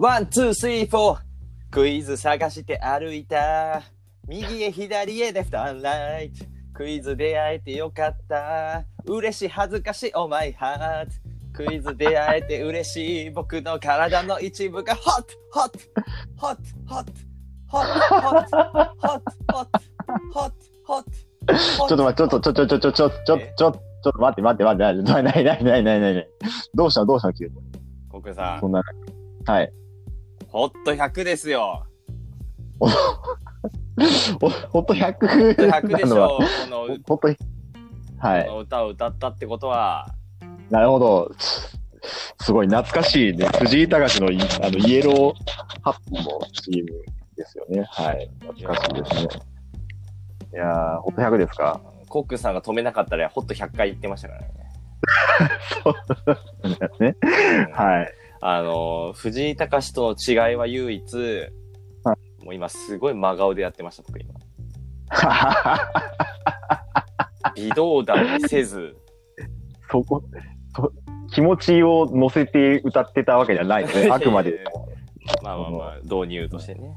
One, two, three, four。クイズ探して歩いた。右へ左へ left and right。クイズ出会えてよかった。嬉しい恥ずかしい oh my heart。クイズ出会えて嬉しい僕の体の一部がホットホットホットホットホットホットホットホットホットホットちょっと待って、ちょっと、ちょ、ちょ、ちょ、ちょ、ちょ、ちょ、ちょ、ちょっと待って、待って、待って、待って、ない、ない、ない、ない、ない、ない。どうしたどうした急に。僕さん、そんな。はい。ホット100ですよ。100ホット100でしょ。このほんと、はい。この歌を歌ったってことは、なるほど。すごい懐かしいね。藤井隆のいあのイエローハッピーの CM ですよね。はい。懐かしいですね。いやー、ほんと100ですかコックさんが止めなかったら、ホット100回言ってましたからね。そうですね。うんはい。あの、藤井隆との違いは唯一、はもう今すごい真顔でやってました、僕今。微動だにせず、そこ、そ気持ちを乗せて歌ってたわけじゃないですね。あくまで。まあまあまあ、導入としてね。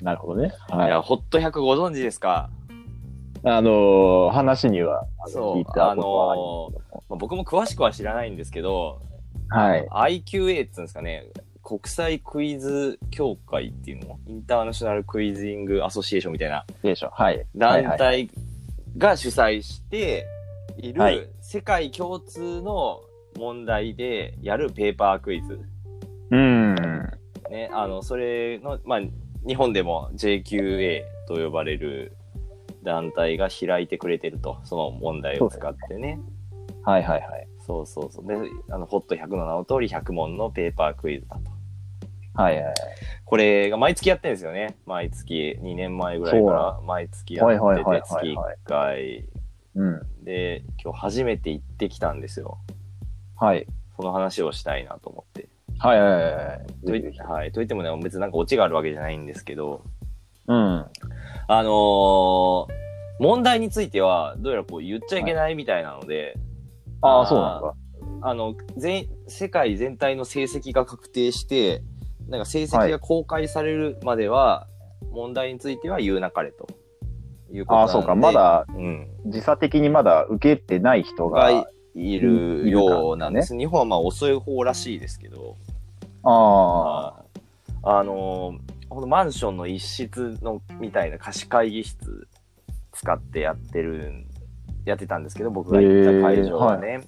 なるほどね。い、はい。や、ホット100ご存知ですか？あのー話には、聞いたことはありますけどもまあ、僕も詳しくは知らないんですけど、はい。IQA っていうんですかね、国際クイズ協会っていうのインターナショナルクイズイングアソシエーションみたいな。団体が主催している世界共通の問題でやるペーパークイズ。うん。ね、あの、それの、まあ、日本でも JQA と呼ばれる団体が開いてくれてると、その問題を使ってね。はいはいはい。そうそうそう。で、あの、ホット100の名の通り100問のペーパークイズだと。はいはい。これが毎月やってるんですよね。毎月、2年前ぐらいから毎月やはいはいはいってて、月はいはい1回。うん。で、今日初めて行ってきたんですよ。はい。その話をしたいなと思って。はいはいはいはい。といはい。といってもね、別になんかオチがあるわけじゃないんですけど、うん。あのー問題については、どうやらこう言っちゃいけないみたいなので、ああ、そうなんだ。あの、全、世界全体の成績が確定して、なんか成績が公開されるまでは、問題については言うなかれと。いうことなんでああ、そうか。ま、だ、うん。時差的にまだ受けてない人が。がいるようなんです。日本はまあ遅い方らしいですけど、ああ。はいあのー、ほんとマンションの一室のみたいな貸し会議室使ってやってるん、やってたんですけど、僕が行った会場はね。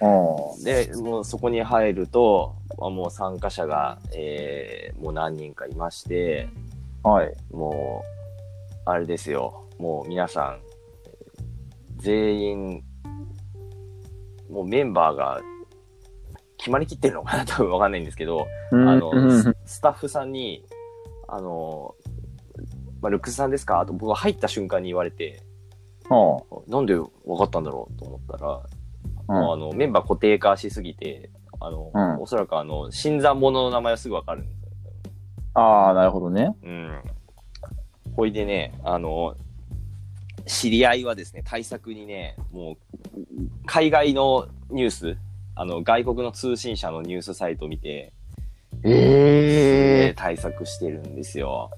ああ。で、もうそこに入ると、まあもう参加者が、えーもう何人かいまして、はい。もう、あれですよ、もう皆さん、全員、もうメンバーが決まりきってるのかな？多分わかんないんですけど、あの、スタッフさんに、あの、まあ、ルックスさんですか？と僕が入った瞬間に言われて、なんで分かったんだろうと思ったら、うんもうあのメンバー固定化しすぎて、あの、うんおそらくあの、新参者の名前はすぐ分かるんですよ。ああ、なるほどね。うん。ほいでね、あの、知り合いはですね、対策にね、もう、海外のニュース、あの、外国の通信社のニュースサイトを見て、ええ対策してるんですよ。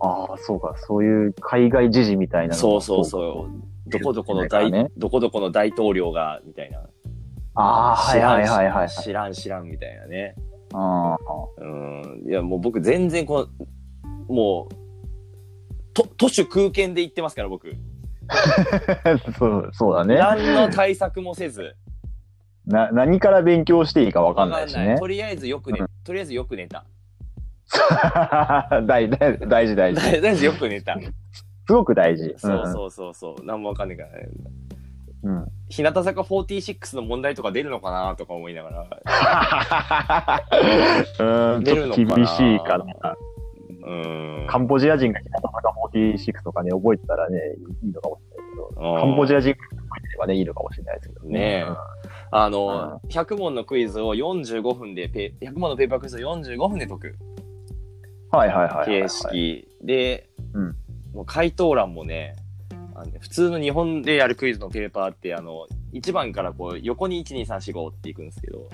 ああ、そうか。そういう海外時事みたいなそうそうそう。どこどこの大、ねどこどこの大統領が、みたいな。ああ、はいはいはいはい。知らん知らんみたいなね。あうん。いや、もう僕全然この、もう、と、都市空間で行ってますから、僕。あ。そう、そうだね。何の対策もせず。な、何から勉強していいかわかんないしねと。りあえずよく寝、とりあえずよく寝た。大大大事大事。とりあえずよく寝た。すごく大事。そうそうそうそう。何もわかんないからね。うん。うん。日向坂46の問題とか出るのかなとか思いながら。うん、ちょっと厳しいかな。うん。カンボジア人が日向坂46とかね、覚えてたらね、いいのかもしれないけど、カカンボジア人が覚えてればね、いいのかもしれないですけどねえあの、100問のクイズを45分でペ、100問のペーパークイズを45分で解くうんはいはいはい。形式で、うんもう回答欄もね、あのね普通の日本でやるクイズのペーパーって、あの、1番からこう、横に1、2、3、4、5っていくんですけど、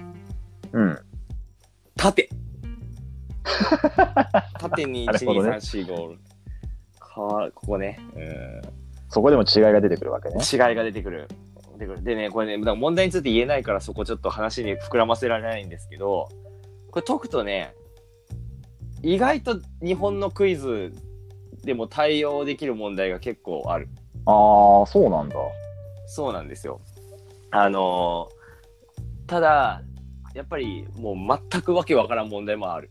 うん。縦 縦に1、2、なるほどね3、4、5。か、ここね。うん。そこでも違いが出てくるわけね。違いが出てくる。出てくるでね、これね、問題について言えないからそこちょっと話に膨らませられないんですけど、これ解くとね、意外と日本のクイズでも対応できる問題が結構ある。ああ、そうなんだ。そうなんですよ。あのーただ、やっぱりもう全くわけわからん問題もある。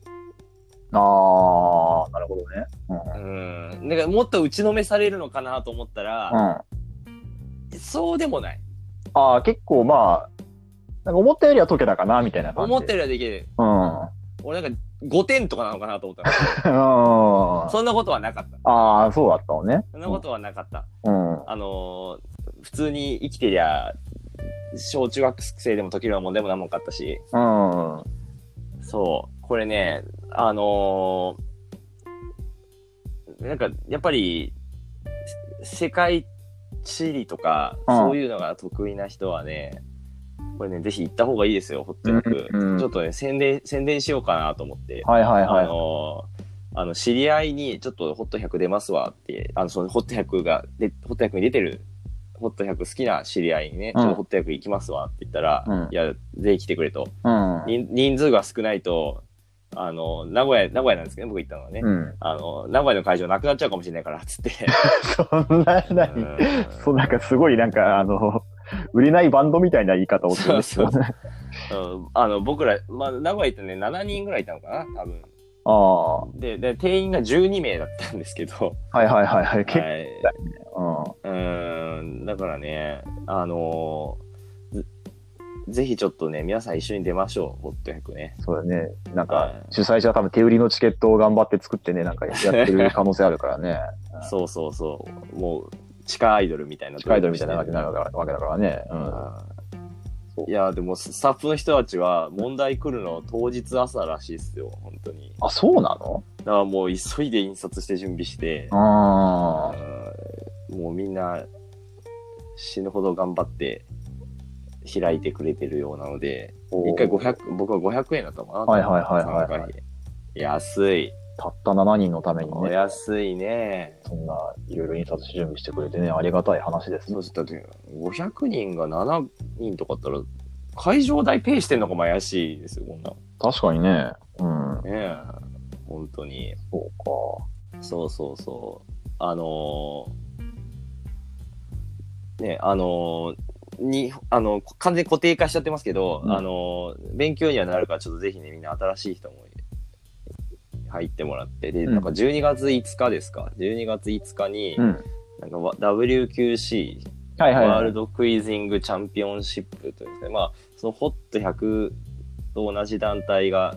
ああ、なるほどね。うん。だからもっと打ちのめされるのかなと思ったうん。ら、うん。そうでもない。ああ、結構まあ、なんか思ったよりは解けたかな、みたいな感じ。思ったよりはできる。うん。俺なんか5点とかなのかなと思ったら、うん。そんなことはなかった。ああ、そうだったのね。そんなことはなかった。うん。あのー普通に生きてりゃ、小中学生でも解けるような問題も何もなかったし、うん。そう、これね、あのーなんか、やっぱり、せ世界地理とか、うんそういうのが得意な人はね、これね、ぜひ行った方がいいですよ、ホットヨック。うんうんちょっとね、宣伝、宣伝しようかなと思って。はいはいはい。あのーあの、知り合いに、ちょっとホット100出ますわって、あの、そのホット100が、で、ホット100に出てる、ホット100好きな知り合いにね、うんちょっとホット100行きますわって言ったら、うんいや、ぜひ来てくれと。うん。人人数が少ないと、あの、名古屋、名古屋なんですけどね、僕行ったのはね。うん。あの、名古屋の会場なくなっちゃうかもしれないから、つって。そんな、なうに、んそう、なんかすごいなんか、あの、売れないバンドみたいな言い方をするんですよね。うんあの、僕ら、まあ、名古屋行ってね、7人ぐらいいたのかな、多分。あで、で、定員が12名だったんですけど、いはいはいはい。結はい。構、うーん、だからね、あのーぜぜひちょっとね、皆さん一緒に出ましょう、ホット100ね。うん、そうだね。なんかはい、主催者は多分手売りのチケットを頑張って作ってね、なんかやってる可能性あるからね。そうそうそう。もう、地下アイドルみたいな。近いドルみたいなわけになるわけだからね。うん。うん。いや、でもスタッフの人たちは問題来るの当日朝らしいですよ、本当に。あ、そうなの？だからもう急いで印刷して準備して、あうんもうみんな死ぬほど頑張って開いてくれてるようなので、あ。一回500、僕は500円だったかな。はいはいはいはいはい安い。たった7人のためにおね、安いね。そんないろいろ印刷し準備してくれてね、ありがたい話ですねそう。だって、500人が7人とかだったら、会場代ペイしてんのかも怪しいですよ、こんなの。確かにね。うん。ねえ。本当に。そうそうそうそう。あのーね、あのーに、あの、完全に固定化しちゃってますけど、うんあのー勉強にはなるから、ちょっとぜひね、みんな新しい人も入ってもらって、で、うんなんか12月5日ですか ?12 月5日に。なんかわ WQC、はいはいはいワール。ドクイズイングチャンピオンシップというんですかね、まあ、そのホット100と同じ団体が、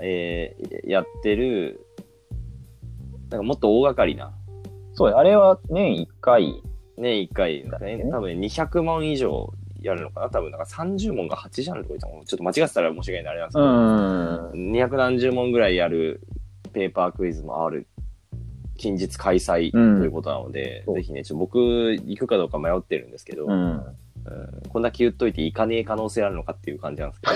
えーやってる、なんかもっと大掛かりな、そうあれは年1回。年1回、だねね、多分200問以上やるのかな？多分なんか30問が8ジャンルとか言ったのちょっと間違ってたら申し訳ないあれなんですけうど、ん。200何十問ぐらいやるペーパークイズもある近日開催とうんいうことなので、そうぜひね、ちょっと僕行くかどうか迷ってるんですけど、うん。うんこんだけ言っといて行かねえ可能性あるのかっていう感じなんですけど、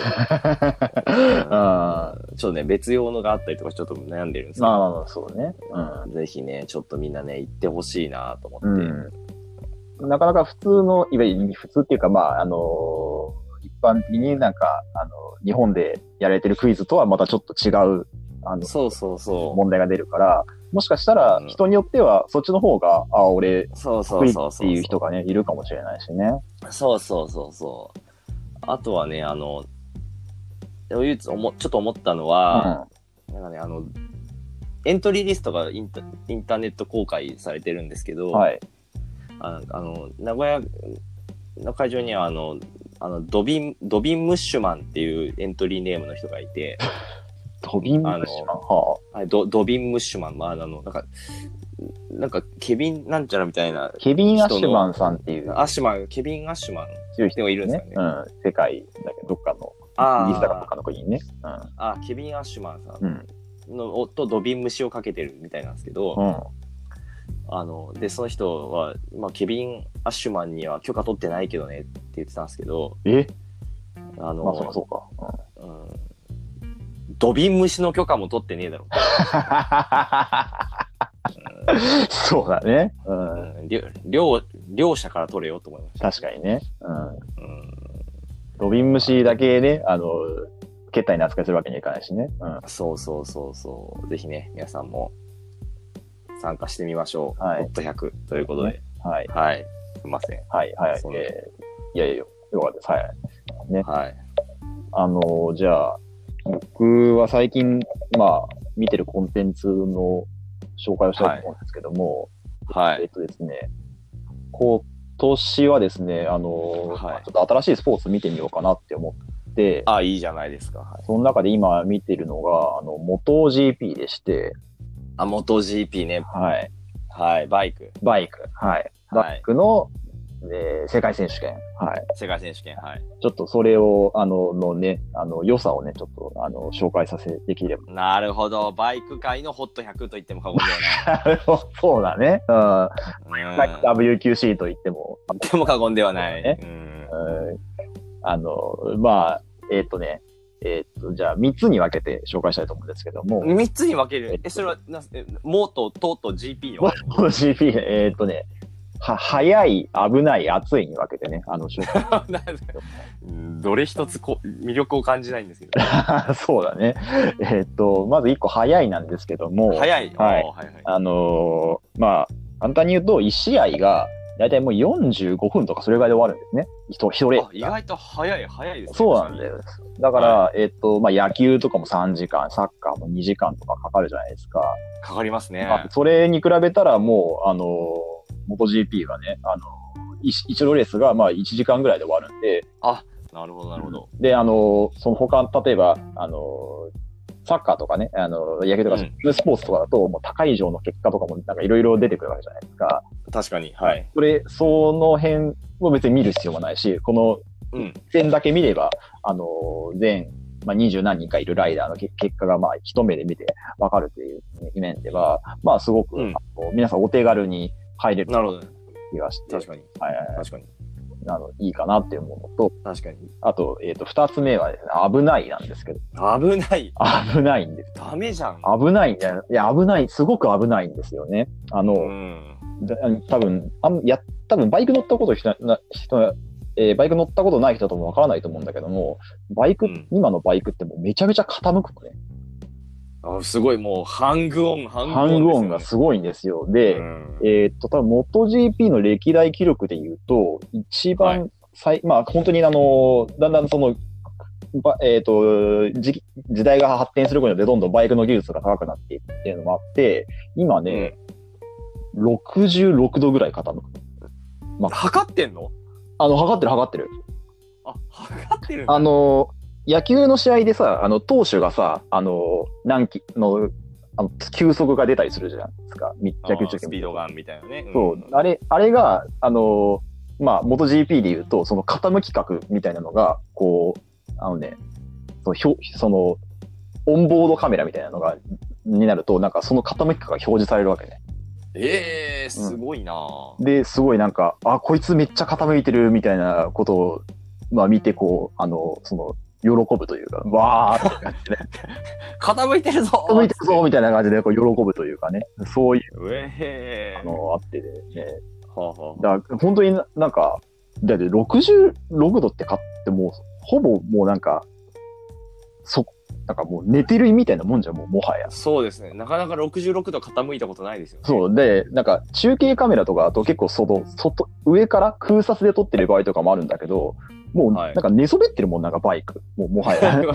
あちょっとね、別用のがあったりとかちょっと悩んでるんですけまあまあど、まあ、そうね。ぜひね、ちょっとみんなね、行ってほしいなと思って、うん。うん。なかなか普通の、いわゆる普通っていうか、まあ、あの一般的になんか、あの、日本でやられてるクイズとはまたちょっと違う、あの、そうそうそう。問題が出るから、もしかしたらうん人によってはそっちの方が、あ、俺、そうそうそう。っていう人がね、いるかもしれないしね。そうそうそうそう。あとはね、あの、唯一思ちょっと思ったのは、なんかね、あの、エントリーリストがインタインターネット公開されてるんですけど、うん。はい。ああの、名古屋の会場には、あの、あのドビン、ドビン・ムッシュマンっていうエントリーネームの人がいて、トビンムッシュマン。ははいドドビン・ムッシュマン、まあ、あの、なんか、なんか、ケビンなんちゃらみたいなあ、ケビン・アッシュマンさんっていうアッシュマン、ケビン・アッシュマン。強い人でもいるんですよねうん。世界だけど、どっかの、あイギリスだかどっあかの国にね。あ、ケビン・アッシュマンさうん。んの、おとドビン虫をかけてるみたいなんですけど、うん。うん。あの、で、その人は、まあ、ケビン・アッシュマンには許可取ってないけどねって言ってたんですけど、え？あの、まあ、そうかそうか。うんドビン虫の許可も取ってねえだろ。そうだね。う。うんん、りょ両、両者から取れようと思いました。確かにね。うん。うん。ドビン虫だけね、あの、決体に扱いするわけにはいかないしね。うん。そうそうそうそう。ぜひね、皆さんも参加してみましょう。はいホット100ということで。はい。はい。すいません。はい。はい。えーいやいや、よかったです。はい。はい。あの、じゃあ、僕は最近、まあ、見てるコンテンツの紹介をしたいと思うんですけども、えっはい。とですね、今年はですね、あの、はいちょっと新しいスポーツ見てみようかなって思って、あ、いいじゃないですか。はい。その中で今見てるのが、あの、元 GP でして、あ、元 GP ね。はい。はい。バイク。バイク。はい。はいバイクの、えー世界選手権。はい。世界選手権。はい。ちょっとそれを、あの、のね、あの、良さをね、ちょっと、あの、紹介させできれば。なるほど。バイク界のホット100と言っても過言では そうだね。うん。WQC と言っても、言っても過言ではない。ねうん。うんあの、まあ、えっ、とね、えっ、と、じゃあ3つに分けて紹介したいと思うんですけども、三つに分ける。え、それは、なえモート、トート、GP を。この GP、えっ、とね、は、早い、危ない、熱いに分けてね、あの、どれ一つこ魅力を感じないんですけど。そうだね。えっ、と、まず1個早いなんですけども、早い。はいはいはい。あのーまあ、簡単に言うと、1試合が、だいたいもう45分とかそれぐらいで終わるんですね。一一レーあスが。意外と早い、早いですね。そうなんだよ。だから、えっ、と、まあ、野球とかも3時間、サッカーも2時間とかかかるじゃないですか。かかりますね。まあ、それに比べたらもう、あのー、MotoGP がね、あのー、一一度レースがまあ1時間ぐらいで終わるんで、なるほど、なるほど。で、あのー、その他、例えば、あのー、サッカーとかね、あのー、野球とか、うんスポーツとかだと、もう高い以上の結果とかもなんかいろいろ出てくるわけじゃないですか。確かに。はい。それ、その辺を別に見る必要もないし、このうん。点だけ見れば、あのー、全、まあ、二十何人かいるライダーのけ結果が、まあ、一目で見てわかるという面では、まあ、すごく、うん皆さんお手軽に入れるなるほど。気がして、確かに。はいはいはい確かに。あの、いいかなって思うのと、確かに。あと、えっ、と、二つ目はですね、危ないなんですけど、危ない。危ないんです。ダメじゃん。危ないんだよ。いや、危ない、すごく危ないんですよね。あの、うん。だ多分、あんや、多分バイク乗ったこと人な人、えーバイク乗ったことない人ともわからないと思うんだけども、バイク、うん今のバイクってもうめちゃめちゃ傾くのね。あすごい、もう、ハングオン、ハングオン、ハングオンがすごいんですよ。で、うんえーっと、多分 MotoGP の歴代記録で言うと、一番最、まあ本当にあの、だんだんその、ばえーっと、時時代が発展することによってどんどんバイクの技術が高くなっていくっていうのもあって、今ね、66度ぐらい傾く。測ってんの？あの、測ってる測ってる。あ、測ってるあの、野球の試合でさ、あの、投手がさ、あの、何機の、あの、球速が出たりするじゃないですか。野球中継スピードガンみたいなね。んそう、あれ、あれが、あの、まあ、元 GP で言うと、その傾き角みたいなのが、こう、あのね、その、ひょその、オンボードカメラみたいなのが、になると、なんかその傾き角が表示されるわけね。ええー、すごいな、で、すごいなんか、あ、こいつめっちゃ傾いてるみたいなことを、まあ見て、こう、あの、その、喜ぶというか、わーって感じで、傾いてるぞ。傾いてるぞみたいな感じで、こう、喜ぶというかね、そういううえへー。のがあってね、はあはあだから本当にななんか、だって66度って買ってもう、ほぼもうなんか、そ、なんかもう寝てるみたいなもんじゃん、もうもはや。そうですね。なかなか66度傾いたことないですよね。そう。で、なんか中継カメラとかだと結構外、外、上から空撮で撮ってる場合とかもあるんだけど、もうはいなんか寝そべってるもん、なんかバイク。もうもはや。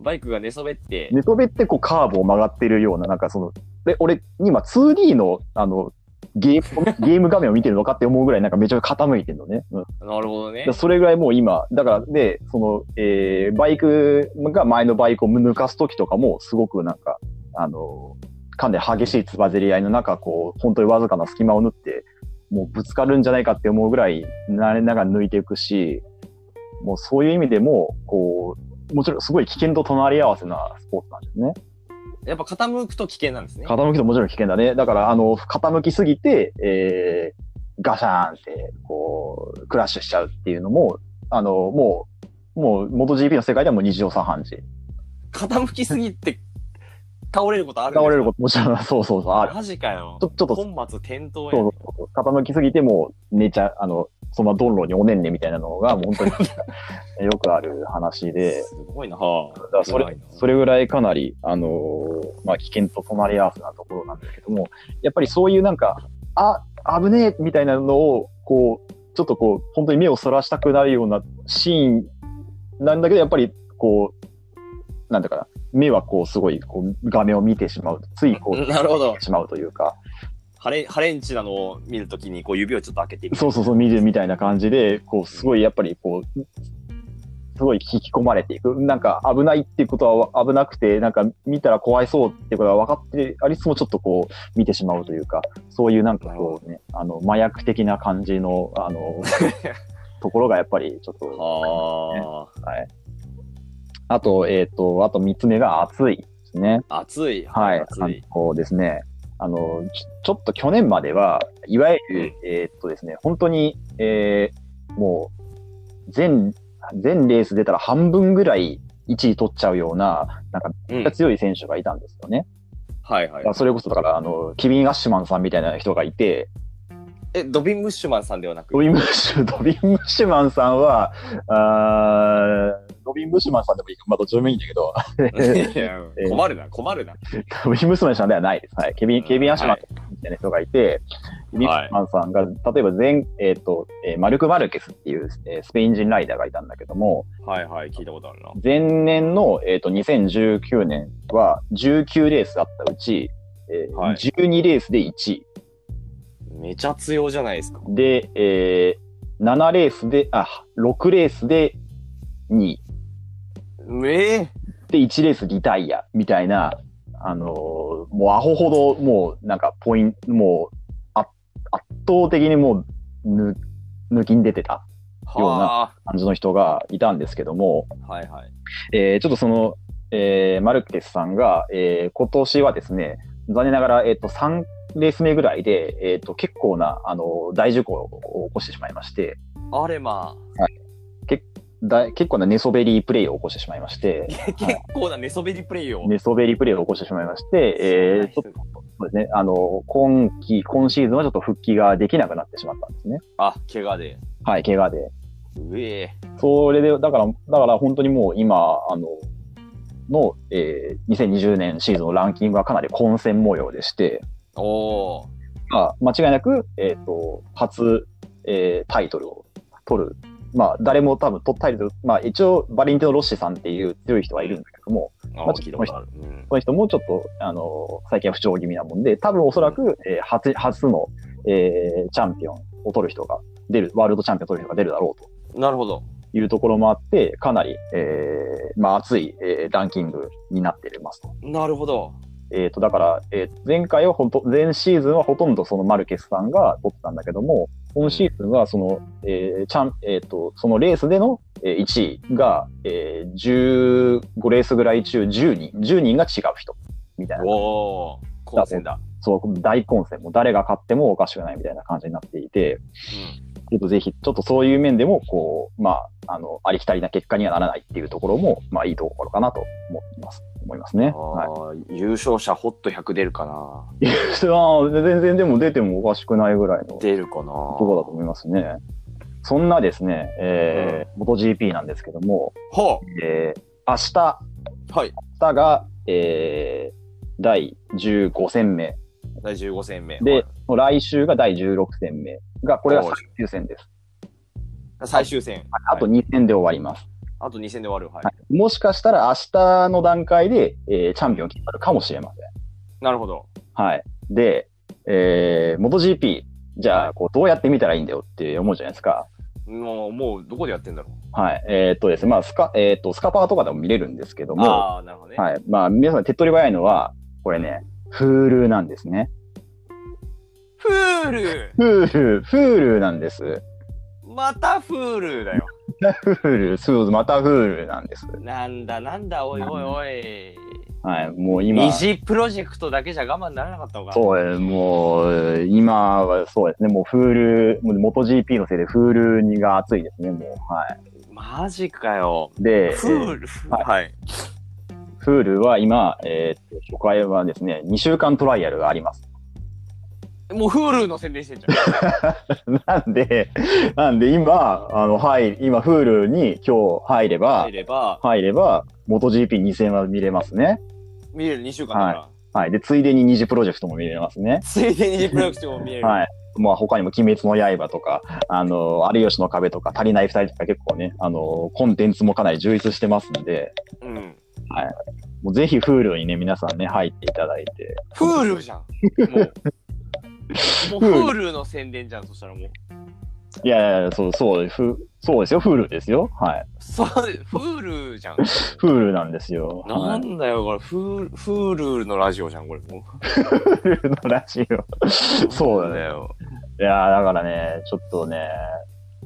バイクが寝そべって、寝そべってこうカーブを曲がってるような、なんかその、で、俺、今 2D の、あの、ゲーム、ゲーム画面を見てるのかって思うぐらいなんかめちゃ傾いてるのね。うんなるほどねで。それぐらいもう今、だから、で、その、えー、バイクが前のバイクを抜かすときとかも、すごくなんか、あの、かなり激しいつばぜり合いの中、こう、本当にわずかな隙間を縫って、もうぶつかるんじゃないかって思うぐらい、なれながら抜いていくし、もうそういう意味でも、こう、もちろんすごい危険と隣り合わせなスポーツなんですね。やっぱ傾くと危険なんですね。傾きともちろん危険だね。だから、あの、傾きすぎて、えー、ガシャーンって、こう、クラッシュしちゃうっていうのも、あの、もう、もう、MotoGP の世界ではもう日常茶飯事。傾きすぎて倒れることある倒れることもちろん、そうそうそう、ある。マジかよち。ょちょっと、そう本末転倒やそうそう傾きすぎてもう寝ちゃう、あの、そのまま道路におねんねみたいなのが、もう本当に よくある話で、すごいな。はだからそれ、それぐらいかなり、あのーまあ、危険と隣り合わせなところなんですけども、やっぱりそういうなんか、あ、危ねえみたいなのを、こう、ちょっとこう、本当に目をそらしたくなるようなシーンなんだけど、やっぱり、こう、なんだかな、目はこう、すごい、こう、画面を見てしまう、ついこう、なるほど。しまうというか、ハレハレンチなのを見るときにこう指をちょっと開けてみる。そうそうそう、見るみたいな感じで、こう、すごい、やっぱり、こう、すごい引き込まれていく。なんか危ないっていうことは危なくて、なんか見たら怖いそうっていうことが分かってありつつもちょっとこう見てしまうというか、そういうなんかこうね、あの、麻薬的な感じの、あの、ところがやっぱりちょっと、ははい。あと、えっ、と、あと三つ目が暑いですね。あ。暑い。はい。暑い。あのですね、あの、ちちょっと去年までは、いわゆる、えーっとですね、本当に、えーもう、全、全レース出たら半分ぐらい1位取っちゃうような、なんか、うん強い選手がいたんですよね。はいはいだから。それこそ、だから、あの、キビン・アッシュマンさんみたいな人がいて、え、ドビン・ムッシュマンさんではなく？ドビン・ムッシュ、ドビン・ムッシュマンさんは、あードビン・ムッシュマンさんでもいいか、まあ、どっちでもいいんだけど、困るな、困るな。ドビン・ムッシュマンさんではないです。はい。ケビン、ケビン・アッシュマンみたいな人がいて、ケビン・アッシュマンさんが、例えば前、えっ、と、えーマルク・マルケスっていう、えースペイン人ライダーがいたんだけども、はいはい、聞いたことあるな。前年の、えっ、と、2019年は19レースあったうち、えーはい12レースで1位。めちゃ強じゃないですか。で、えー7レースで、あ、6レースで2位。ええで、1レースリタイア、みたいな、あのーもうアホほど、もう、なんか、ポイント、もう、あ圧倒的にもう、ぬ、抜きに出てたようなは感じの人がいたんですけども、あ。はいはい。えーちょっとその、えーマルケスさんが、えー今年はですね、残念ながら、えっ、と、3レース目ぐらいで、えっ、と、結構な、あの、大事故を起こしてしまいまして、あれまだ結構な寝そべりプレイを起こしてしまいまして、あ、結構な寝そべりプレイを。寝そべりプレイを起こしてしまいまして、えー、ちょっとそうですね、あの、今季、今シーズンはちょっと復帰ができなくなってしまったんですね。あ、怪我で。はい、怪我で。うえそれで、だから、だから本当にもう今、あの、の、えー、2020年シーズンのランキングはかなり混戦模様でして、おー。まあ、間違いなく、えっ、と、初、えータイトルを取る。まあ、誰も多分取ったタイトル、まあ一応、バレンティノ・ロッシさんっていう強い人はいるんだけども、あまあこの人もちょっと、あの、最近は不調気味なもんで、多分おそらく、えー初、初の、えーチャンピオンを取る人が出る、ワールドチャンピオンを取る人が出るだろうとなるほど。いうところもあって、かなり、えーまあ熱い、えーランキングになっていますと。なるほど。えっ、と、だから、えー前回はほんと、前シーズンはほとんどそのマルケスさんが取ってたんだけども、今シーズンはその、えー、チャン、えっ、と、そのレースでの、えー1位が、えー、15レースぐらい中10人、10人が違う人、みたいな。おー。混戦だ。そう、大混戦、もう誰が勝ってもおかしくないみたいな感じになっていて、ちょっとぜひ、ちょっとそういう面でも、こう、まあ、あの、ありきたりな結果にはならないっていうところも、まあ、いいところかなと思います。思いますね。あはい。ー優勝者ホット100出るかな ああ全然でも出てもおかしくないぐらいのと出るかなころだと思いますね。そんなですね、えー、MotoGP なんですけども、はえー、明日、あはい。明日が、えー、第15戦目。第15戦目。で、来週が第16戦目が、これが最終戦です。はい最終戦。あと2戦で終わります。あと2戦で終わる。はい。はいもしかしたら明日の段階で、えーチャンピオン決まるかもしれません。なるほど。はい。で、えー、MotoGP、じゃあ、こう、どうやって見たらいいんだよって思うじゃないですか。もう、もう、どこでやってんだろはい。えーっとですね、まあ、スカ、えーっと、スカパーとかでも見れるんですけどう。も、ああ、なるほどね。はい。まあ、皆さん手っ取り早いのは、これね、Hulu なんですね。フール Hulu、Hulu なんです。またフールだよ。Hulu、そう、また Hulu なんです。なんだなんだ、おいおいおい。はい。もう今、二次プロジェクトだけじゃ我慢ならなかったのか。そうもう、今はそうですね、もう Hulu、もう MotoGP のせいで Hulu にが熱いですね、もう。はい。マジかよ。で、フール、はいはい。Hulu は今、えーっと、初回はですね、2週間トライアルがあります。もう Hulu の宣伝してんじゃん。なんで、なんで今、あの、はい、今 Hulu に今日入れば入、れば、入れば、MotoGP2 戦は見れますね。見れる2週間だから。はい。で、ついでに二次プロジェクトも見れますね。ついでにプロジェクトも見れる。はい。まあ他にも鬼滅の刃とか、あの、有吉の壁とか、足りない二人とか結構ね、あの、コンテンツもかなり充実してますんで、うん。もうぜひ Hulu にね、皆さんね、入っていただいて。Hulu じゃん。もう。もう Hulu の宣伝じゃん、そしたらもう。いやいや、そう、そう、ふそうですよ、Hulu ですよ。はい。そう、Hulu じゃん。Hulu なんですよ。なはいんだよ、これ、フー Hulu のラジオじゃん、これ。も Hulu のラジオ。そうだね。よ。いやーだからね、ちょっとね、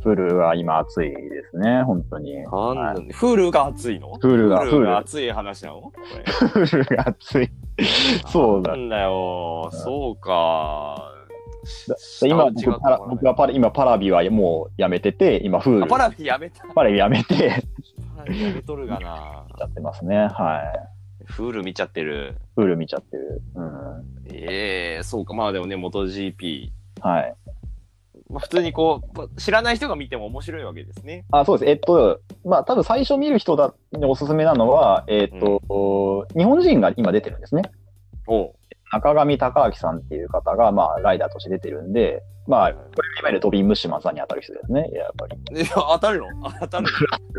Hulu が今熱いですね、本当に。なんはだ、Hulu が熱いの？Hulu が Hulu が Hulu 熱い話なの？これ。Hulu が熱い。そうだな。んだよ、そうか。だ今僕パラ、僕はパラ、今パラビはもうやめてて、今 Hulu あパラビやめた。パラビやめて、やパラビやめとるがな。っちゃってますね。は Hulu 見ちゃってる。い。Hulu 見ちゃってる。うん。ええそうか。まあでもね、MotoGP。はい。まあ普通にこう、知らない人が見ても面白いわけですね。あ、そうです。えっと、まあ、多分最初見る人だにおすすめなのは、えっと、日本人が今出てるんですね。おう。中上隆明さんっていう方が、まあ、ライダーとして出てるんで、まあ、これいわゆるトビン・ムッシュマンさんに当たる人ですね。やっぱり。いや、当たるの？あ当たるち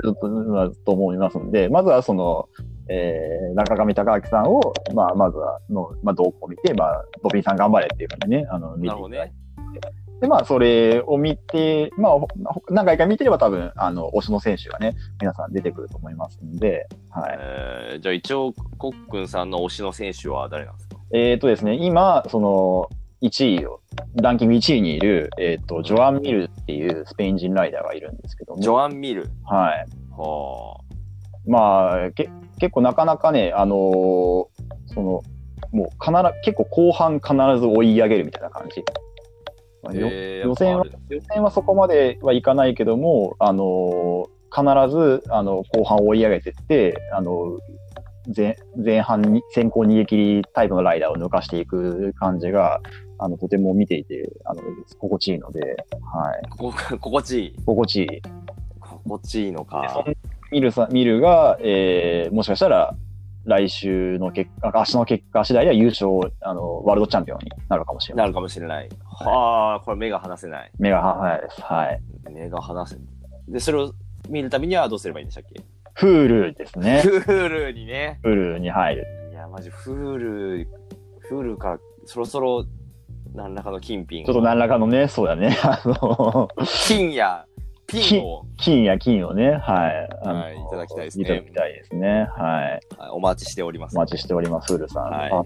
ょっと、思いますんで、まずはその、えー、中上隆明さんを、まあ、まずは、の、まあ、動向を見て、まあ、トビンさん頑張れっていうふうにね、あの、見ていただいなるほどねて。。で、まあ、それを見て、まあ、ほ何回か見てれば多分、あの、推しの選手がね、皆さん出てくると思いますんで、はい。えー、じゃあ一応、コックンさんの推しの選手は誰なんですか？えっ、とですね、今、その、1位を、ランキング1位にいる、えっ、と、ジョアン・ミルっていうスペイン人ライダーがいるんですけども、ジョアン・ミル？はい。はまあ、け結構なかなかね、あのーその、もう必ず、結構後半必ず追い上げるみたいな感じ。まあ。予選は予選はそこまではいかないけども、あのー必ず、あの、後半追い上げてって、あの、前前半に先行逃げ切りタイプのライダーを抜かしていく感じが、あの、とても見ていて、あの、心地いいので、はい。ここ 心地いい。心地いい。心地いいのでかミルさん、ミルが、えー、もしかしたら、来週の結果、明日の結果次第では優勝、あの、ワールドチャンピオンになるかもしれな。ないるかもしれない。はあ、これ目が離せない。目が早いです。はい。目が離せない。で、それを見るためにはどうすればいいんでしたっけ？フールですね。フールにね。フールに入る。いや、マジ、フール、フールからそろそろ何らかの金品ちょっと何らかのね、そうだね。あの、金やピンを金や金をね、はい。はいいただきたいですねいただきたいですね。はい。はいお待ちしております。お待ちしております、フールさん。はい広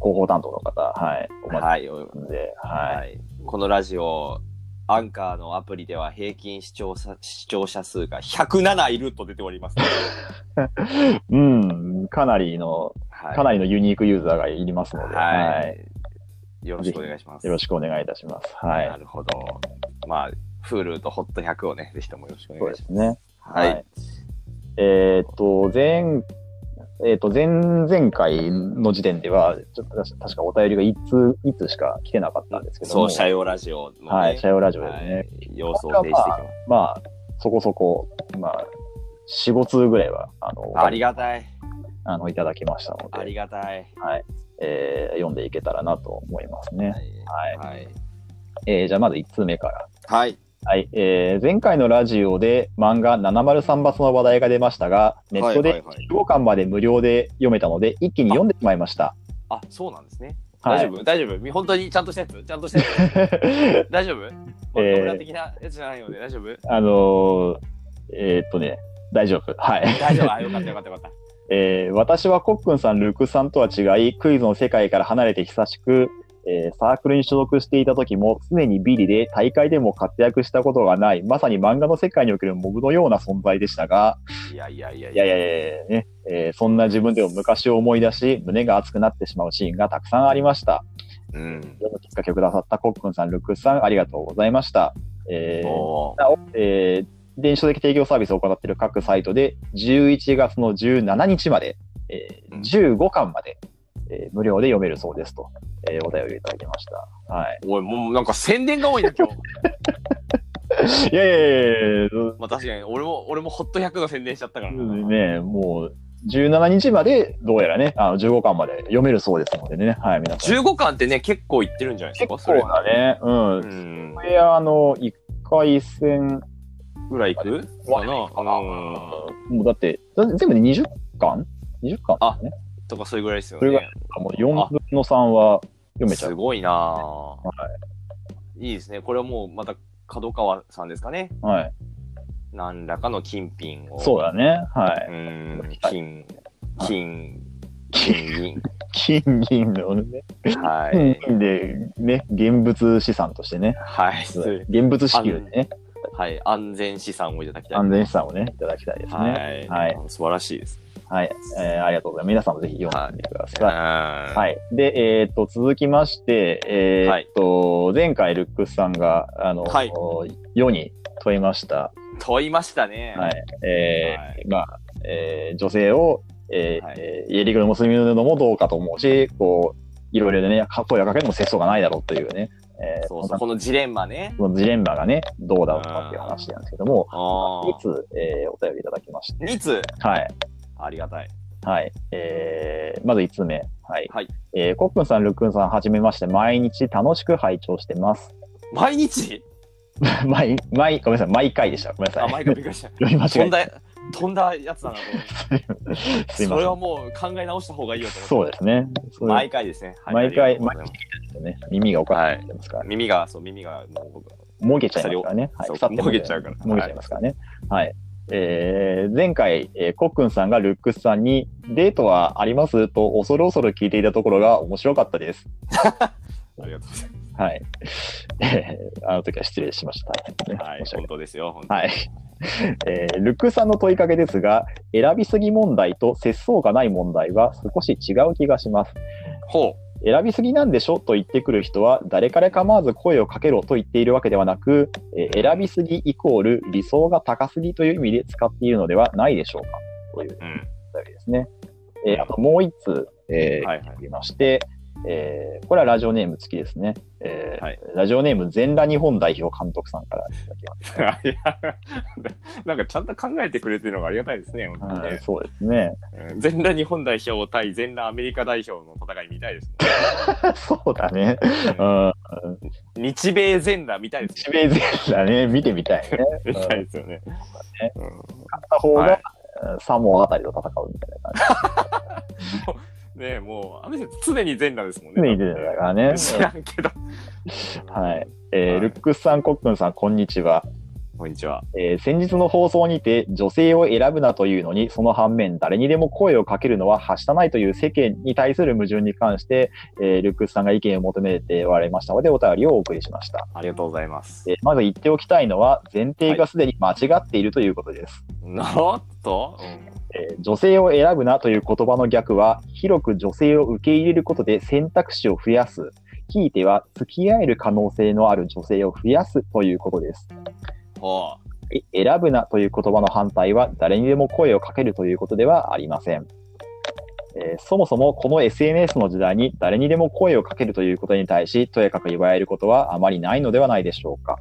報担当の方、はい。お待はい。ちしてるんで、はい。はい。このラジオ、アンカーのアプリでは平均視聴者視聴者数が107いると出ております。うん、かなりの、はい。かなりのユニークユーザーがいりますので、ははいい。よろしくお願いします。よろしくお願いいたします。はいな。るほど。まあ、Hulu と HOT100 をね、ぜひともよろしくお願いします。ですね。はい。えーっと、前、えーっと、前々回の時点では、ちょっと確かお便りが1通、一通しか来てなかったんですけども。そう、社用ラジオの、ね。はい、社用ラジオですね。はい様子を呈していきます。まあ、そこそこ、まあ、4、5通ぐらいは、あの、ありがたい。あの、いただきましたのありで、がたい。はい、えー読んでいけたらなと思いますね。はい。はいはい。えーじゃあまず1通目から。はい。はい、えー前回のラジオで漫画703バスの話題が出ましたが、ネットではいはいはい。15巻まで無料で読めたので、一気に読んでしまいました。あ、そうなんですね。はい。大丈夫？大丈夫？本当にちゃんとしたやつ？ちゃんとしたやつ？大丈夫？マット村的なやつじゃないよね。大丈夫？あのーえーっとね、大丈夫。はい。大丈夫？あ、よかったよかったよかった。えー私はコックンさん、ルクさんとは違い、クイズの世界から離れて久しく、えーサークルに所属していた時も、常にビリで大会でも活躍したことがない、まさに漫画の世界におけるモブのような存在でしたが、いやいやいやいやいやいやいやね、えーそんな自分でも昔を思い出し、胸が熱くなってしまうシーンがたくさんありました。うん。読むきっかけをくださったコックンさん、ルクさん、ありがとうございました。えーなお、えー電子書籍提供サービスを行っている各サイトで、11月の17日まで、えーうん15巻まで、えー無料で読めるそうですと、えーお便りいただきました。はい。おい、もうなんか宣伝が多いな、今日。いやいやいやいやまあ確かに、俺も、俺もホット100の宣伝しちゃったからな。ね、もう、17日まで、どうやらね、あの、15巻まで読めるそうですのでね、はい、皆さん。15巻ってね、結構いってるんじゃないですか結構だね、うん。うんこ。れ、あの、1回戦、ぐらいいくかなうん。もうだって、だ全部で20巻 ?20 巻ね。とかそれぐらいですよそれ。もう4分の3は読めちゃう。すごいなぁ。いいですね。これはもうまた角川さんですかね。はい。何らかの金品を。そうだね。はうい。ん。金、金、金、金銀 のね、銀。は金い。銀で、ね、現物資産としてね、はい。現物支給でね、はい。安全資産をいただきたい。安全資産をね、いただきたいですね。はい。はい。素晴らしいです。はい。えーありがとうございます。皆さんもぜひ読んでみてください。ははい。で、えっ、と、続きまして、えっ、と、前回ルックスさんが、あの、はい世に問いました。い。問いましたね。はい。えーはいまあ、えー女性を、えーはいえー家陸の結びるのもどうかと思うし、こう、いろいろでね、声をかけるのも節操がないだろうというね、えーそうそう。このジレンマね。このジレンマがね、どうだろうかっていう話なんですけども、あいつ、えーお便りいただきまして、2つ。はい。ありがたい。はい。えー、まず5つ目。はい。はいえー、コックンさん、ルックンさん、はじめまして、毎日楽しく拝聴してます。毎日？毎、毎、ごめんなさい、毎回でした。ごめんなさい。あ、毎回びっくりした。読み間違え飛んだ、飛んだやつだなと思って。た。すいません。それはもう考え直した方がいいよと思って。そうですね。毎回ですね。はい毎回ありがとうございますね、耳がおかしくなってますから、耳が、そう、耳がもう、もげちゃいますからね。はい。腐ってもげちゃうからもげちゃいますからね。はい。えー、前回、えー、コックンさんがルックスさんに、デートはありますと恐る恐る聞いていたところが面白かったです。ありがとうございまはい。えー、あの時は失礼しました。はい本当ですよ。はい。えールックさんの問いかけですが、選びすぎ問題と節操がない問題は少し違う気がします。ほ選びすぎなんでしょ？と言ってくる人は、誰彼構わず声をかけろと言っているわけではなく、えー選びすぎイコール理想が高すぎという意味で使っているのではないでしょうか？というう。うん。お便りですね。えーあともう一つ、えーはいはい。ありまして、えーこれはラジオネーム付きですね。えーはいラジオネーム全裸日本代表監督さんからいただきました。いや なんかちゃんと考えてくれてるのがありがたいですね、本当にねはい、そうですね。うん全裸日本代表対全裸アメリカ代表の戦い見たいですね。そうだね。うん。日米全裸見たいです日米全裸ね、見てみたいね。見たいうんですよね。ねうん勝った方が、はいサモアあたりと戦うみたいな感ねえ、もう、アメ先生常に全裸ですもんじ。ね。見てたからね。知らんけど。はい。えーはいルックスさん、コックンさん、こんにちは。こんにちは。えー先日の放送にて、女性を選ぶなというのに、その反面、誰にでも声をかけるのははしたないという世間に対する矛盾に関して、えールックスさんが意見を求めておられましたので、お便りをお送りしました。ありがとうございます。えーまず言っておきたいのは、前提がすでに間違っているということです。なっと、えー女性を選ぶなという言葉の逆は、広く女性を受け入れることで選択肢を増やす。ひいては、付き合える可能性のある女性を増やすということです。ほえ選ぶなという言葉の反対は、誰にでも声をかけるということではありません。えーそもそもこの SNS の時代に誰にでも声をかけるということに対し、とやかく言われることはあまりないのではないでしょうか。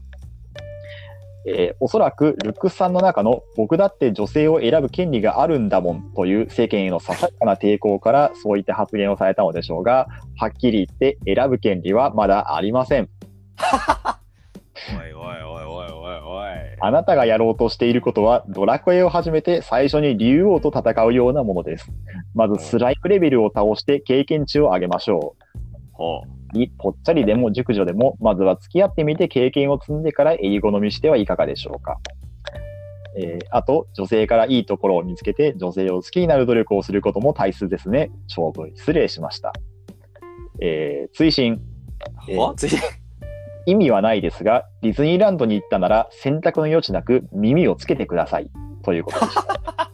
えーおそらくルックスさんの中の僕だって女性を選ぶ権利があるんだもんという世間へのささやかな抵抗からそういった発言をされたのでしょうが、はっきり言って選ぶ権利はまだありません。う。おいおいおいおいおいおい。あなたがやろうとしていることは、ドラクエを始めて最初に竜王と戦うようなものです。まずスライムレベルを倒して経験値を上げましょほう。にぽっちゃりでも熟女でも、まずは付き合ってみて経験を積んでから英語飲みしてはいかがでしょうか。えーあと、女性からいいところを見つけて、女性を好きになる努力をすることも大切ですね。長文失礼しました。えー追伸。う。ほつい意味はないですが、ディズニーランドに行ったなら選択の余地なく耳をつけてください。ということでした。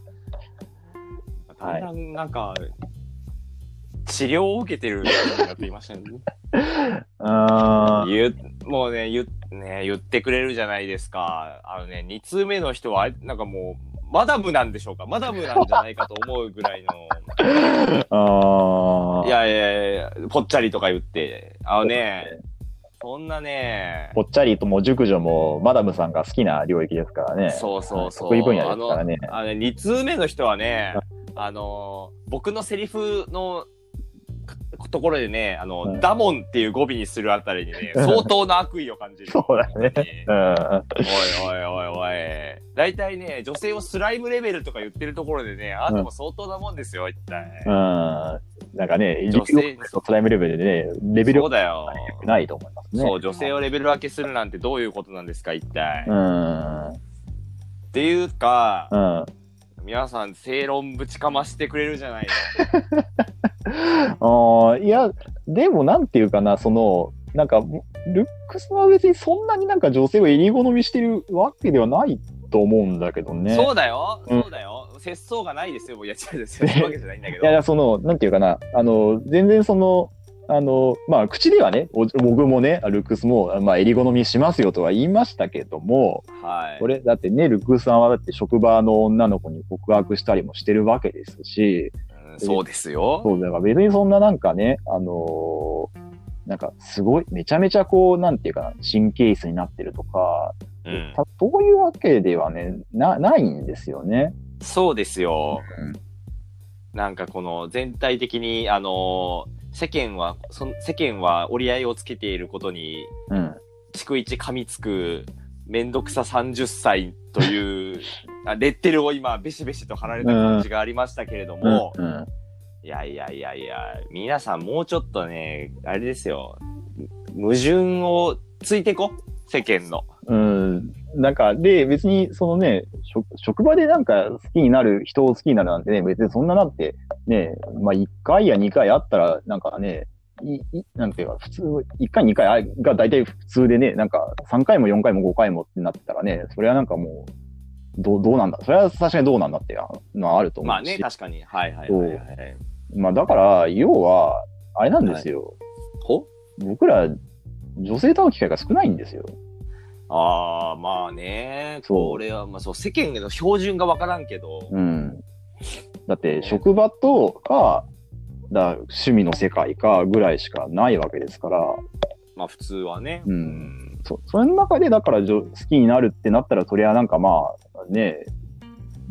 はいなんか、治療を受けてるようになっていましたね。あー言う、もうね、言っ、ね、言ってくれるじゃないですか。あのね、二通目の人は、なんかもう、マダムなんでしょうかマダムなんじゃないかと思うぐらいの、ああ。いやいやいや、ぽっちゃりとか言って、あのね、そんなね、ぽっちゃりとも熟女もマダムさんが好きな領域ですからね。そうそうそう。得意分野ですからね。あの、2通目の人はね、あの、僕のセリフのかところでね、あの、うんダモンっていう語尾にするあたりにね、相当な悪意を感じる。そうだねうん。おいおいおいおい。大体ね、女性をスライムレベルとか言ってるところでね、あなたも相当なもんですよ、一体。うん。なんかね、女性のスライムレベルでね、レベルそうだよ。ないと思いますね。そう、女性をレベル分けするなんてどういうことなんですか、一体。うっん。ていうか、うん。皆さん正論ぶちかましてくれるじゃないあ あ、いや、でもなんていうかな、その、なんか、ルックスは別にそんなになんか女性を襟好みしてるわけではないと思うんだけどね。の。そうだよ、うんそうだよ。節操がないですよ。いや、違う違う、そういうわけじゃないんだけど。いやその、なんていうかな、あの、全然その、あの、まあ、口ではね、お僕もね、ルックスも、まあ、襟好みしますよとは言いましたけども、はい。これ、だってね、ルックスさんはだって職場の女の子に告白したりもしてるわけですし、うんそうですよ。そう、だから別にそんななんかね、あのーなんかすごい、めちゃめちゃこう、なんていうかな、神経質になってるとか、うん。たそういうわけではね、な、ないんですよね。そうですよ。うんなんかこの全体的に、あのー世間は、そ世間は折り合いをつけていることに、うん。逐一噛みつく、めんどくさ30歳という、あレッテルを今、ベシベシと貼られた感じがありましたけれども、うん。いやいやいやいや、皆さんもうちょっとね、あれですよ、矛盾をついてこ、世間の。うん。なんか、で、別に、そのね、職職場でなんか好きになる、人を好きになるなんてね、別にそんななんて、ね、まあ1回や2回あったら、なんかね、い、い、なんていうか、普通、1回2回が大体普通でね、なんか3回も4回も5回もってなってたらね、それはなんかもう、どう、どうなんだそれは確かにどうなんだっていうのはあると思うし。まあね、確かに。はいはいはいはい。まあだから、要は、あれなんですよ。ほ？僕ら、女性と会う機会が少ないんですよ。ああ、まあね。そうこれは、まあそう、世間の標準がわからんけど、うん。だって、職場とか、だ趣味の世界かぐらいしかないわけですから、まあ普通はね。うんんそ、その中でだから好きになるってなったら、それはなんかまあ、ね、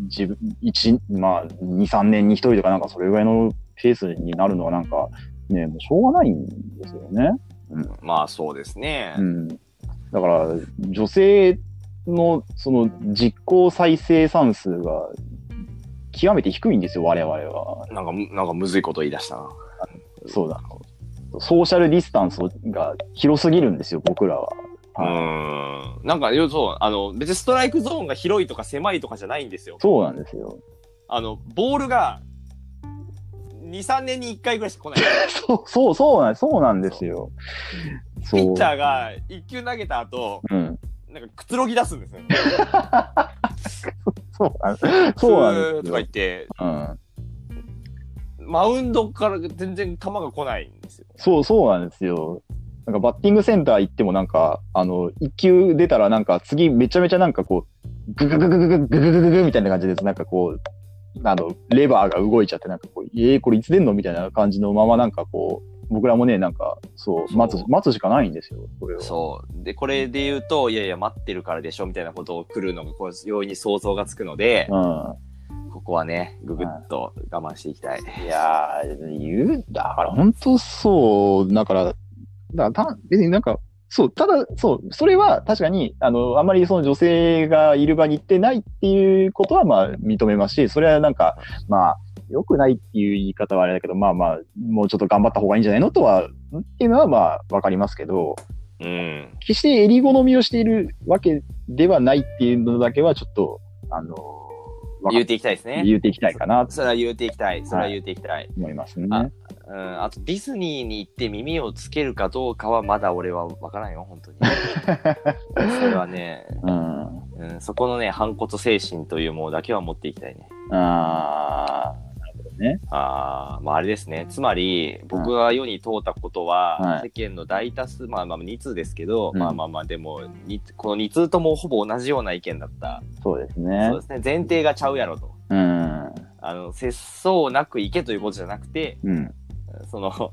自分、一、まあ、二、三年に一人とかなんかそれぐらいのペースになるのはなんか、ね、もうしょうがないんですよね。まあそうですね。うん。だから、女性のその実行再生産数が極めて低いんですよ、我々は。なんか、なんかむずいこと言い出したな。そうだ。ソーシャルディスタンスが広すぎるんですよ、僕らは。うーん。なんか、要そう、あの、別にストライクゾーンが広いとか狭いとかじゃないんですよ。そうなんですよ。あの、ボールが、2、3年に1回ぐらいしか来ない。そう、そう、そうなん、そうなんですよ。ピッチャーが1球投げた後、うん。なんかくつろぎ出すんですよね。そうそうなんふーとか言。って、うん。マウンドから全然球が来ないんですよ。そう、そうなんですよ。なんかバッティングセンター行ってもなんか、あの、一球出たらなんか次めちゃめちゃなんかこう、グググググググググググみたいな感じです。なんかこう、あの、レバーが動いちゃってなんかこう、えー、これいつ出んのみたいな感じのままなんかこう、僕らもね、なんか、そう、そう待つ、待つしかないんですよ、これは。そう。で、これで言うと、いやいや、待ってるからでしょ、みたいなことを来るのが、こう、容易に想像がつくので、うん。ここはね、ぐぐっと我慢していきたい。いやー、言う、だから本当そう、だから、だからた別になんか、そう、ただ、そう、それは確かに、あの、あまりその女性がいる場に行ってないっていうことは、まあ、認めますし、それはなんか、まあ、良くないっていう言い方はあれだけど、まあまあ、もうちょっと頑張った方がいいんじゃないのとは、っていうのはまあ、わかりますけど、うん。決して襟好みをしているわけではないっていうのだけは、ちょっと、あの、言うていきたいですね。言うていきたいかなとそれは言うていきたい。それは言うていきたい。思いますね。あうん。あと、ディズニーに行って耳をつけるかどうかは、まだ俺はわからんよ、本当に。それはね、うん。うん、そこのね、反骨精神というものだけは持っていきたいね。ああ、ね。ああ、まああれですね。つまり、僕が世に通ったことは、はい世間の大多数、まあまあ2通ですけど、うんまあまあまあでも、にこの2通ともほぼ同じような意見だった。そうですねそう。ですね。前提がちゃうやろと。うん。あの、節操なく行けということじゃなくて、うん。その、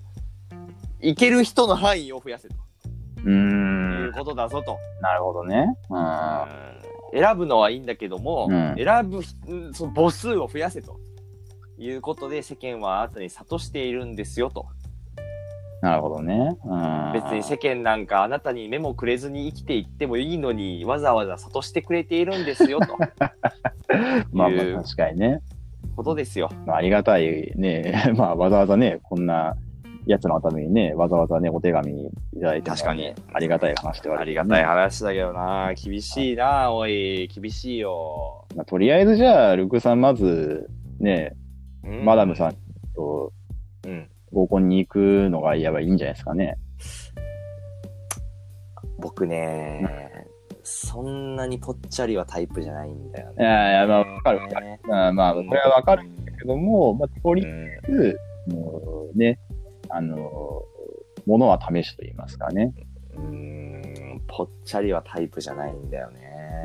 行ける人の範囲を増やせとうーんい。うことだぞと。なるほどね。うん。うん選ぶのはいいんだけども、うん選ぶその母数を増やせということで世間はあなたに諭しているんですよと。なるほどね。うん。別に世間なんかあなたに目もくれずに生きていってもいいのにわざわざ諭してくれているんですよと。まあまいうあ確かにね。ことですよ。まあ、ありがたいね。まあわざわざね、こんなやつのためにね、わざわざね、お手紙いただいて、確かに。ありがたい話ではありがたい話だけどな。厳しいな、おい。厳しいよ。まあ、とりあえずじゃあ、ルクさんまず、ね、うんマダムさんとうん。合コンに行くのがやばいいんじゃないですかね。僕ね、そんなにぽっちゃりはタイプじゃないんだよね。いやいや、まあ、わかるあ、まあ、これはわかるんだけども、まあ、とりあうんえず、もうね、あの、ものは試しと言いますかね。うーん、ぽっちゃりはタイプじゃないんだよね。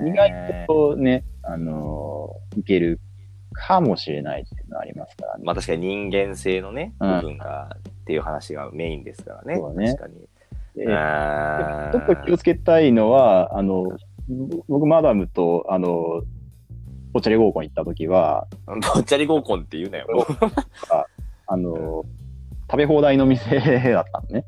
意外とね、あの、いけるかもしれないっていうのはありますからね。まあ確かに人間性のね、うん部分が、っていう話がメインですからね。ね確かに。ちょっと気をつけたいのは、あの、僕、マダムと、あの、ぽっちゃり合コン行った時は、ぽっちゃり合コンって言うなよ。あの、食べ放題の店だったのね。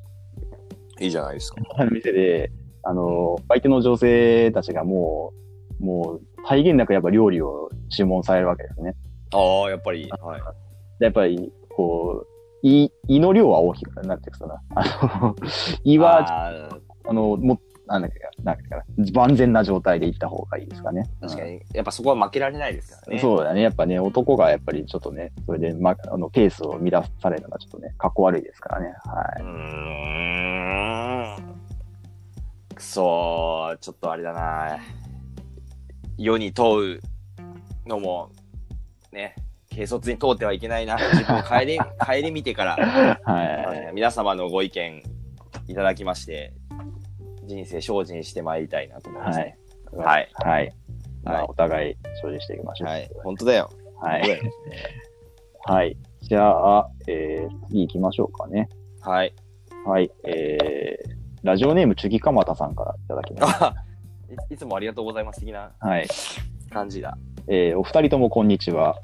いいじゃないですか。店で、あの、相手の女性たちがもう、もう、体現なくやっぱ料理を注文されるわけですね。ああ、やっぱり。はい。でやっぱり、こう、胃、胃の量は大きくなっていくかな。あの、胃は、あーあの、も、なんだっけか、なんだっけかな、万全な状態で行った方がいいですかね。確かに、やっぱそこは負けられないですからね。そうだね。やっぱね、男がやっぱりちょっとね、それで、ま、あの、ペースを乱されるのがちょっとね、格好悪いですからね。はうーん。くそー、ちょっとあれだな。世に問うのも、ね、軽率に通ってはいけないな。自分を帰り、帰り見てから、い。はい。ね皆様のご意見いただきまして、人生精進してまいりたいなと思いますね。はい。はい。まあ、はいお互い精進していきましょう。はい。本当だよ。はい。はい。じゃあ、えー、次行きましょうかね。はい。はい。えー、ラジオネーム、ちゅぎかまたさんからいただきます。あ いいつもありがとうございます的なはい。感じだ。えー、お二人ともこんにちは。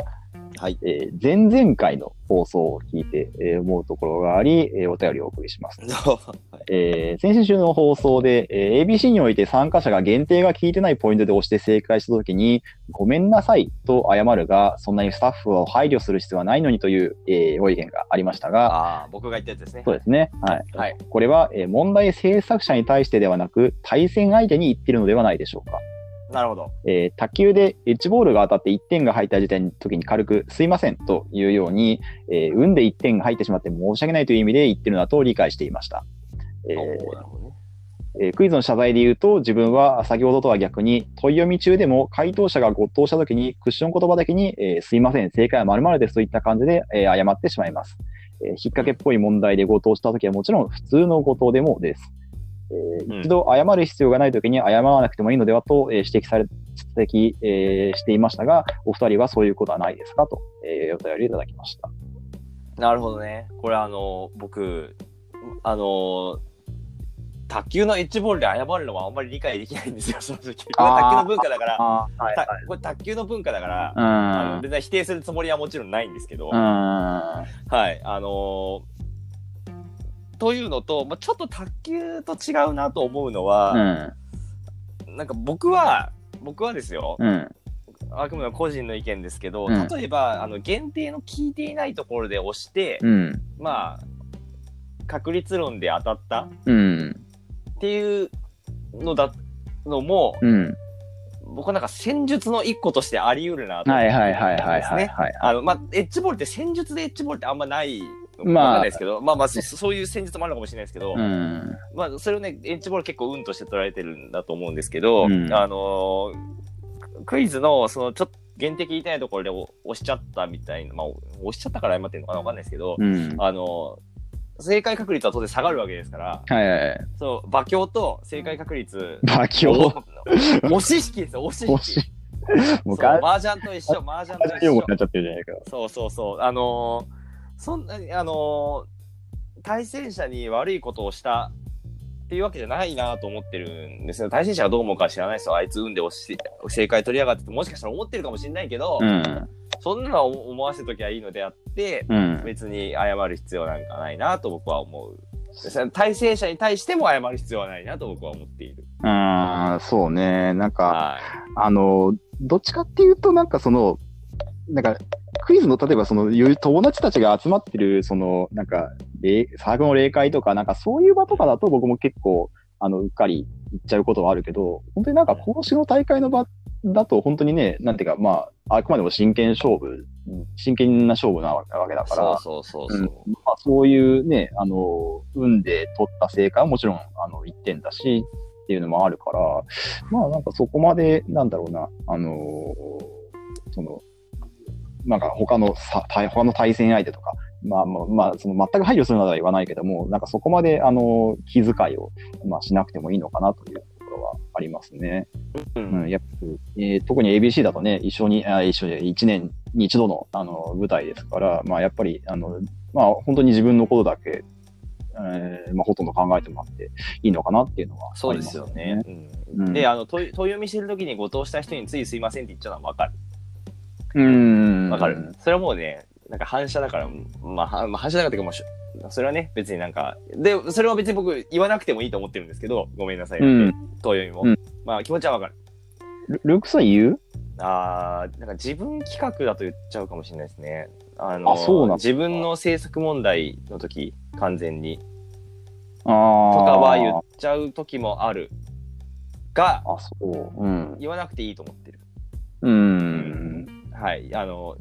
はい。えー、前々回の放送を聞いて、えー思うところがあり、えーお便りをお送りします。えー先週の放送で、えー ABC において参加者が限定が効いてないポイントで押して正解したときに、ごめんなさいと謝るが、そんなにスタッフを配慮する必要はないのにという、えーご意見がありましたが、ああ、僕が言ったやつですね。そうですね。はい。はい。これは、えー問題制作者に対してではなく、対戦相手に言ってるのではないでしょうか。なるほど。えー卓球でエッジボールが当たって1点が入った時点の時に軽くすいませんというように、えー運で1点が入ってしまって申し訳ないという意味で言ってるのだと理解していました。えークイズの謝罪で言うと、自分は先ほどとは逆に、問い読み中でも回答者が誤答した時に、クッション言葉的に、えーすいません、正解は〇〇ですといった感じで、えー謝ってしまいます。えー引っ掛けっぽい問題で誤答した時はもちろん普通の誤答でもです。えーうん一度謝る必要がない時に謝らなくてもいいのではと、えー指摘され、指摘、えーしていましたが、お二人はそういうことはないですかと、えーお便りいただきました。なるほどね。これあの、僕、あの、卓球のエッジボールで謝るのはあんまり理解できないんですよ、正直。これ卓球の文化だから、あーはいたこれ卓球の文化だから、全然否定するつもりはもちろんないんですけど、うん。はい、あのーというのと、まあ、ちょっと卓球と違うなと思うのうは、ん。なんか僕は、僕はですよ、うん。あくまでも個人の意見ですけど、うん例えば、あの、限定の聞いていないところで押して、うん。まあ、確率論で当たったうん。っていうのだ、のも、うん。僕はなんか戦術の一個としてあり得るなと思はいってはいはいはいですね。あの、まあ、エッジボールって戦術でエッジボールってあんまないまあわかんないですけど、まあまあ、そそういう戦術もあるのかもしれないですけど、うん。まあ、それをね、エッジボール結構運として取られてるんだと思うんですけど、うんあのークイズの、その、ちょっ限定言いたいところでお押しちゃったみたいな、まあ、押しちゃったから謝ってるのかなわかんないですけど、うん。あの、正解確率は当然下がるわけですから、はいはいはい。そう、馬鏡と正解確率、馬鏡。押し引きですよ、押し引き。。もうそう、ガ麻雀と一緒、麻雀と一緒チ用語に。なっちゃってるじゃないか。そうそうそう。あのーそんなに、あのー対戦者に悪いことをしたっていうわけじゃないなと思ってるんですよ。対戦者がどう思うかは知らないですよ。あいつ運で押し正解取りやがってもしかしたら思ってるかもしれないけど、うん。そんなのは思わせときゃいいのであって、うん。別に謝る必要なんかないなと僕は思う。対戦者に対しても謝る必要はないなと僕は思っている。あーそうね。なんか、はあの、どっちかっていうと、なんかその、なんか、クイズの、例えばその、友達たちが集まってる、その、なんか、例サークルの例会とか、なんかそういう場とかだと僕も結構、あの、うっかり行っちゃうことはあるけど、本当になんか公式の大会の場だと、本当にね、なんていうか、まあ、あくまでも真剣勝負、真剣な勝負なわけだい。から、そうそうそうそう。うんまあ、そういうね、あの、運で取った成果はもちろん、あの、1点だし、っていうのもあるから、まあなんかそこまで、なんだろうな、あのその、なんか他のさ、対他の対戦相手とか、まあまあ、まあ、その全く配慮するなら言わないけども、なんかそこまで、あの、気遣いを、まあ、しなくてもいいのかなというところはありますね。ううんん、やっぱ、えー特に ABC だとね、一緒に、あ一緒に、一年に一度の、あの、舞台ですから、まあ、やっぱり、あの、まあ、本当に自分のことだけ、えーまあ、ほとんど考えてもらっていいのかなっていうのは、そうですよね。。うんうんで、あの、問い問い読みしてるときにご答した人についすいませんって言っちゃうのはわかる。うん。わかる。それはもうね、なんか反射だから、まあ、はまあ、反射だからっていうか、もうしょそれはね、別になんか、で、それは別に僕言わなくてもいいと思ってるんですけど、ごめんなさい。うん問い読みも。うんまあ、気持ちはわかる。ルルークさん言う？あーなんか自分企画だと言っちゃうかもしれないですね。あのあそうな自分の制作問題の時、完全に。ああ。とかは言っちゃう時もある。が、あ、そう。うん。言わなくていいと思ってる。うん。はい。あの、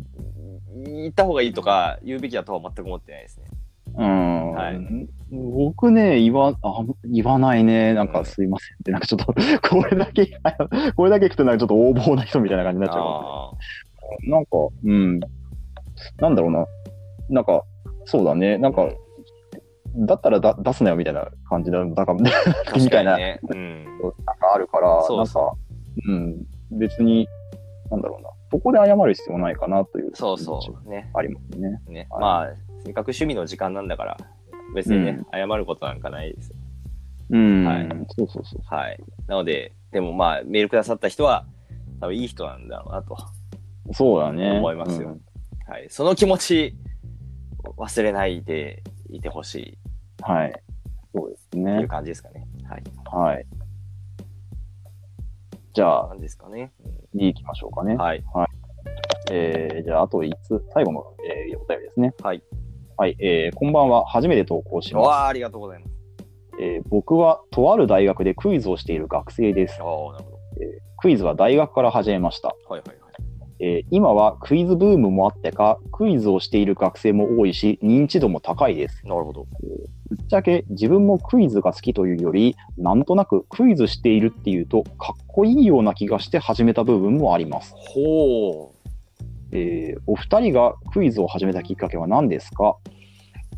言った方がいいとか言うべきだとは全く思ってないですね。うん。僕ね、言わ、あ言わないね。なんかすいませんって、なんかちょっと、これだけ、これだけ聞くとなんかちょっと横暴な人みたいな感じになっちゃうかもしれな。んか、うん。なんだろうな。なんか、そうだね。なんか、だったらだ出すなよみたいな感じだだから、みたいな。うん。なんかあるから、そうなんか、うん。別に、なんだろうな。そこで謝る必要ないかなという。そうそう。ね。ありますね。ね。はいまあ、せっかく趣味の時間なんだから、別にね、謝ることなんかないですよ。うん。はいそうそうそう。はい。なので、でもまあ、メールくださった人は、多分いい人なんだろうなと。そうだね。思いますよはい。その気持ち、忘れないでいてほしいうんはい。そうですっていうね。感じですかね。はい。はい。じゃあ、ですかね。に行きましょうかね。はい。えー、じゃあ、あと5つ、最後の、えー、お便りですね。はい。はい。えー、こんばんは。初めて投稿しまわあ、ありがとうございます。す。えー僕は、とある大学でクイズをしている学生です。ああ、なるほど。クイズは大学から始めました。はいはいはい。えー今はクイズブームもあってか、クイズをしている学生も多いし、認知度も高いです。なるほど。ぶっちゃけ自分もクイズが好きというより、なんとなくクイズしているっていうと、かっこいいような気がして始めた部分もあります。ほえーお二人がクイズを始めたきっかけは何ですか？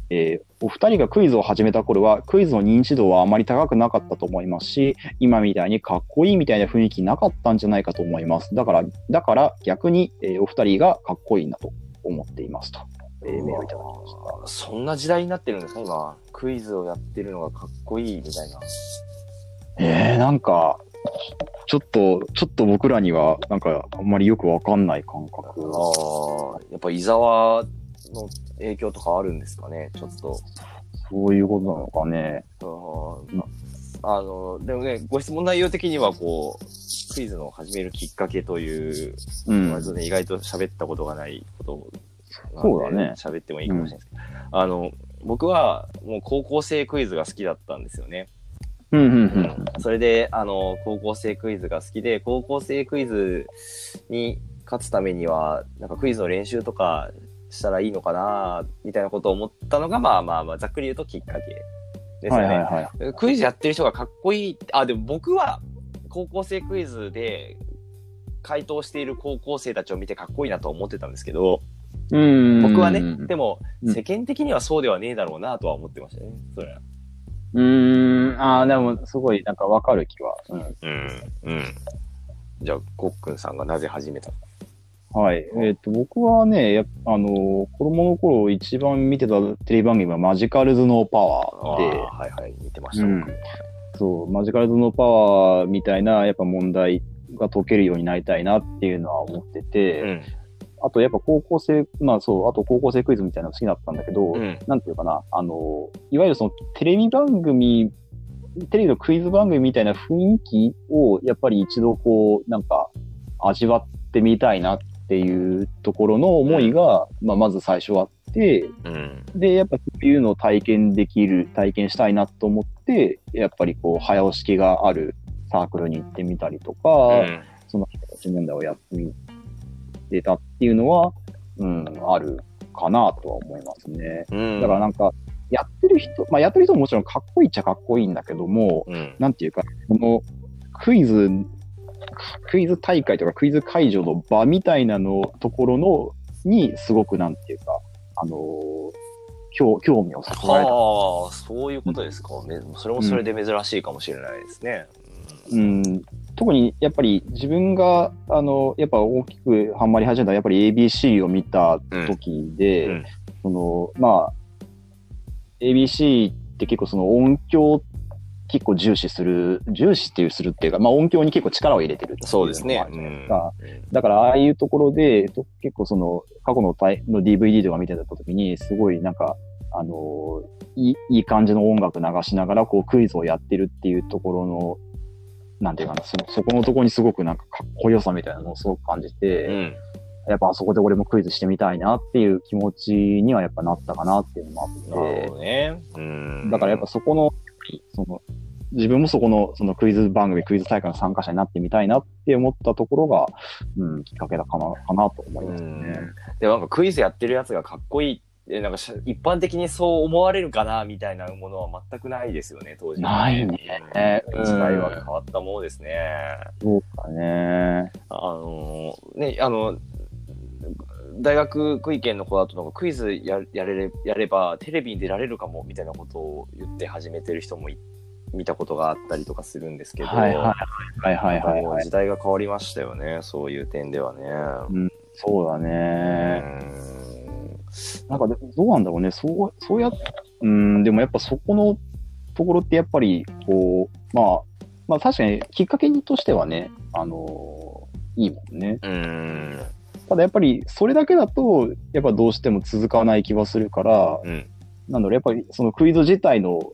えーお二人がクイズを始めた頃は、クイズの認知度はあまり高くなかったと思いますし、今みたいにかっこいいみたいな雰囲気なかったんじゃないかと思います。だから、だから逆に、えーお二人がかっこいいなと思っていますと。う。えーメールいただきました。そんな時代になってるんですか今。クイズをやってるのがかっこいいみたいな。えー、なんか、ちょっと、ちょっと僕らには、なんか、あんまりよくわかんない感覚。ああ、やっぱ伊沢の影響とかあるんですかねちょっと。そういうことなのかね。うんあの、でもね、ご質問内容的には、こう、クイズの始めるきっかけという、うん。割とね、意外と喋ったことがないことそうだね喋ってもいいかもしれないですけど、あの、僕はもう高校生クイズが好きだったんですよね。うん、うん、うん。それで、あの、高校生クイズが好きで、高校生クイズに勝つためには、なんかクイズの練習とかしたらいいのかな、みたいなことを思ったのが、まあまあまあ、ざっくり言うときっかけですよね。はいはいはい。クイズやってる人がかっこいい。あ、でも僕は高校生クイズで回答している高校生たちを見てかっこいいなと思ってたんですけど、うん僕はね、でも、うん世間的にはそうではねえだろうなとは思ってましたね。それは。うーん、ああ、でも、すごい、なんかわかる気は。うん。うん。うん。じゃあ、コックンさんがなぜ始めたはい。えっ、と、僕はね、やあの、子供の頃一番見てたテレビ番組はマジカルズのパワーで、あーはいはい、見てました、うん僕そう、マジカルズのパワーみたいな、やっぱ問題が解けるようになりたいなっていうのは思ってて、うん。あとやっぱ高校生、まあそう、あと高校生クイズみたいなの好きだったんだけど、うん。なんていうかな、あの、いわゆるそのテレビ番組、テレビのクイズ番組みたいな雰囲気を、やっぱり一度こう、なんか、味わってみたいなっていうところの思いが、まあ、まず最初あって、うん。で、やっぱそういうのを体験できる、体験したいなと思って、やっぱりこう、早押し機があるサークルに行ってみたりとか、うんその人問題をやってみてたっていうのは、うん、あるかなとは思いますね。うん。だからなんか、やってる人、まあやってる人ももちろんかっこいいっちゃかっこいいんだけども、うん。なんていうか、このクイズ、クイズ大会とかクイズ会場の場みたいなのところの、にすごくなんていうか、あのー興興味をそそられた。はあ、そういうことですか。めそれもそれで珍しいかもしれないですね。うん、特にやっぱり自分が、あの、やっぱ大きくハマり始めたやっぱり ABC を見た時で、うん。その、まあ、ABC って結構その音響結構重視する、重視っていうするっていうか、まあ音響に結構力を入れてるってそうですねがあるじゃないですか。だからああいうところで、と結構その過去のの DVD とか見てた時に、すごいなんか、あのい、いい感じの音楽流しながらこうクイズをやってるっていうところの、なんていうかな、そのそこのところにすごくなんかかっこよさみたいなのをすごく感じて、うん。やっぱあそこで俺もクイズしてみたいなっていう気持ちにはやっぱなったかなっていうのもあって、なるほどね。うん。だからやっぱそこの、その、自分もそこの、そのクイズ番組、クイズ大会の参加者になってみたいなって思ったところが、うん、きっかけだかな、かなと思いますね。でもなんかクイズやってるやつがかっこいいって、なんかし一般的にそう思われるかなみたいなものは全くないですよね、当時。ないねうん時代は変わったものですね。そうかね。あのね、あの、大学クイ研の子だとなんかクイズややれれやればテレビに出られるかもみたいなことを言って始めてる人もい見たことがあったりとかするんですけど、はいはいはいはいはい、時代が変わりましたよね、そういう点ではね。そうだうね。んなんかで、どうなんだろうね。そう、そうやっ、うん、でもやっぱそこのところってやっぱり、こう、まあ、まあ確かにきっかけとしてはね、あのいいもんね。うん。ただやっぱりそれだけだと、やっぱどうしても続かない気はするから、うん。なんだろう、やっぱりそのクイズ自体の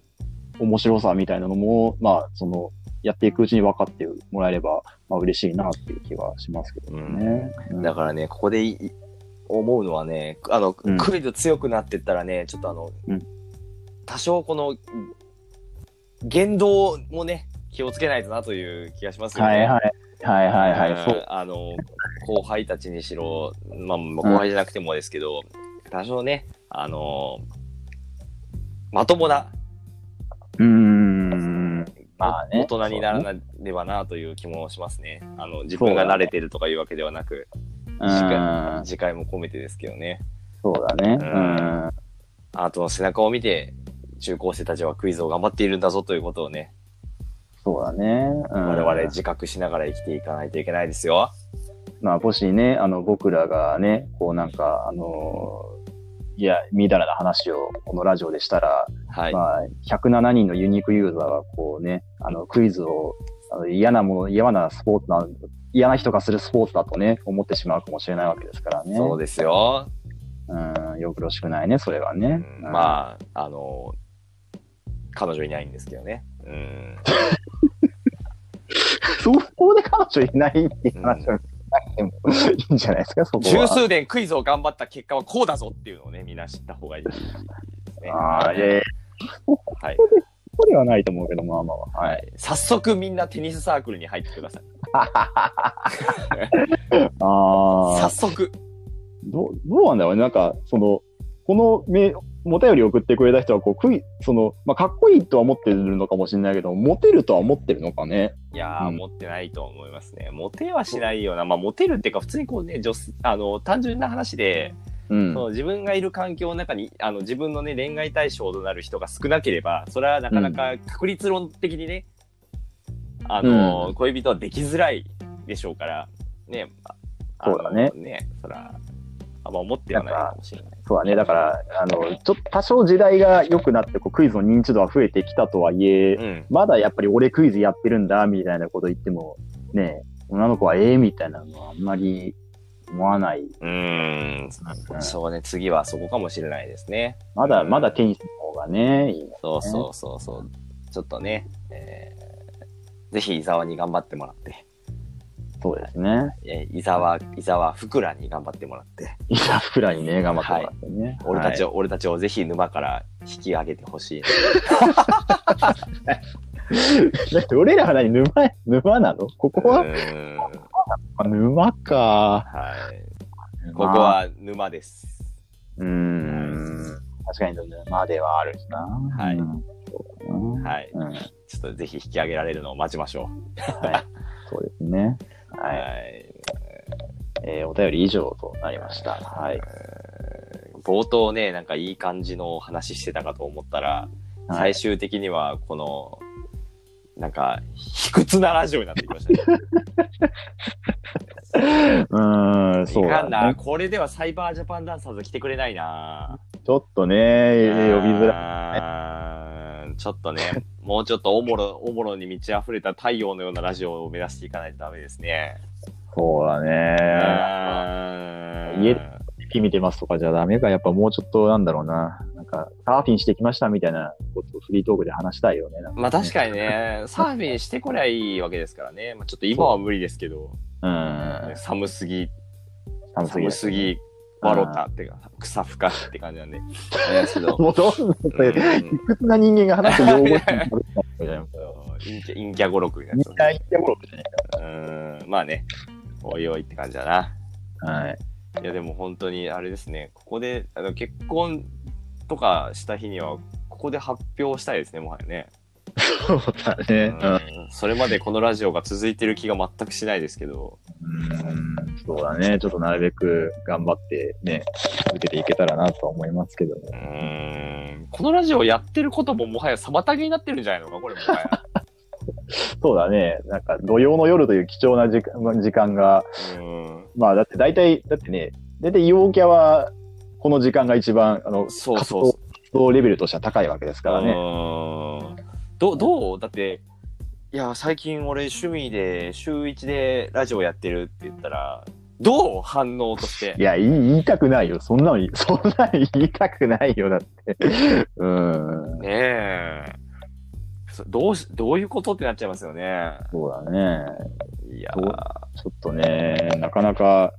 面白さみたいなのも、まあ、その、やっていくうちに分かってもらえれば、まあ嬉しいなっていう気はしますけどね。うんだからね、ここでいい思うのはね、あの、うんクイズ強くなってったらね、ちょっとあの、うん多少この、言動もね、気をつけないとなという気がしますよね。はいはい。はいはいはい。うんそう。あの、後輩たちにしろ、まあ、まあ後輩じゃなくてもですけど、多少ね、あの、まともな、うーん。まあね。大人にならなればなという気もしますね。あの、自分が慣れてるとかいうわけではなく、うん。次回も込めてですけどね。そうだね。ううんん。あとの背中を見て、中高生たちはクイズを頑張っているんだぞということをね、そうだね。うん我々自覚しながら生きていかないといけないですよ。まあ、もしね、あの、僕らがね、こうなんか、あのいや、みだらな話をこのラジオでしたら、はい。まあ、107人のユニークユーザーがこうね、あの、クイズを、あの嫌なもの、嫌なスポーツな、嫌な人がするスポーツだとね、思ってしまうかもしれないわけですからね。そうですよ。うん、よろしくないね、それはね。うんまあ、あの、彼女いないんですけどね。うん。そこで彼女いないっていう話はなくてもいいんじゃないですか、そこは。十数年クイズを頑張った結果はこうだぞっていうのをね、みんな知った方がいいですね。ああ、いやいや、はい。そこではないと思うけど、まあまあまあ。はい。早速みんなテニスサークルに入ってください。ああ早、速。どう、どうなんだろうね。なんか、その、このめ、お便り送ってくれた人は、こう、クイその、まあ、かっこいいとは思ってるのかもしれないけど、モテるとは思ってるのかね。いやー、うん持ってないと思いますね。モテはしないような、まあ、モテるっていうか、普通にこうね、女子あの、単純な話で、うん。その自分がいる環境の中に、あの、自分のね、恋愛対象となる人が少なければ、それはなかなか確率論的にね、あの、うん恋人はできづらいでしょうから、ね、そうだねね、そら、あんま思ってはないかもしれない。そうだね。だから、あの、ちょっと多少時代が良くなって、こう、クイズの認知度は増えてきたとはいえ、うん。まだやっぱり俺クイズやってるんだ、みたいなこと言っても、ね、女の子はええみたいなのはあんまり思わない。うーん。うんそうね、次はそこかもしれないですね。まだ、うんまだテニスの方がね、いいね。そうそうそうそう。ちょっとね、えー、ぜひ伊沢に頑張ってもらって、そうですね。えー伊沢、伊沢ふくらに頑張ってもらって、いざふくらにね、頑張ってもらってね。を。俺たちを、俺たちをぜひ沼から引き上げてほしいな。だって俺らは何沼、沼なの？ここは、あ沼か。はい。ここは沼です。うーん。確かに沼ではあるしな。はいはい。うん。ちょっとぜひ引き上げられるのを待ちましょそうですね。う。はい。い。えーお便り以上となりました。はい。えー冒頭ね、なんかいい感じの話してたかと思ったら、はい最終的にはこの、なんか、卑屈なラジオになってきましたね。うーん、そうだいかんな。ね。これではサイバージャパンダンサーズ来てくれないな。ちょっとね、呼びづらい。ちょっとね、もうちょっとおもろ、おもろに満ち溢れた太陽のようなラジオを目指していかないとダメですね。そうだね。うん家テ見てますとかじゃダメか。やっぱもうちょっとなんだろうな。か、サーフィンしてきましたみたいなことをフリートークで話したいよね。なんまあ確かにね、サーフィンしてこりゃいいわけですからね。まあ、ちょっと今は無理ですけど、うん。寒すぎ、寒すぎる寒すぎ、わろたっていうか、草深いって感じなんで。もうど んどんそれ、うん卑屈な人間が話す用語に。陰キャ語録になっちゃな言ってもろうじゃねう。うん、まあね、おいおいって感じだな。えか。はい。いやでも本当にあれですね、ここであの結婚とかした日には、ここで発表したいですね、もはやね。そうだね。うんそれまでこのラジオが続いてる気が全くしないですけど、うん。そうだね。ちょっとなるべく頑張ってね、続けていけたらなとは思いますけどもう。ーんこのラジオやってることももはや妨げになってるんじゃないのか、これもはや。そうだね。なんか土曜の夜という貴重な時間時間が、うんまあだって大体、だってね、大体陽キャはこの時間が一番、あの、そうそう活動レベルとしては高いわけですからね。うんどどう？だって、いや、最近俺趣味で週1でラジオやってるって言ったら、どう反応として？い。や、言いたくないよ。そんなの そんなの言いたくないよ。だって。うん。ねえ。そどうし、どういうことってなっちゃいますよね。そうだね。いやちょっとね、なかなか、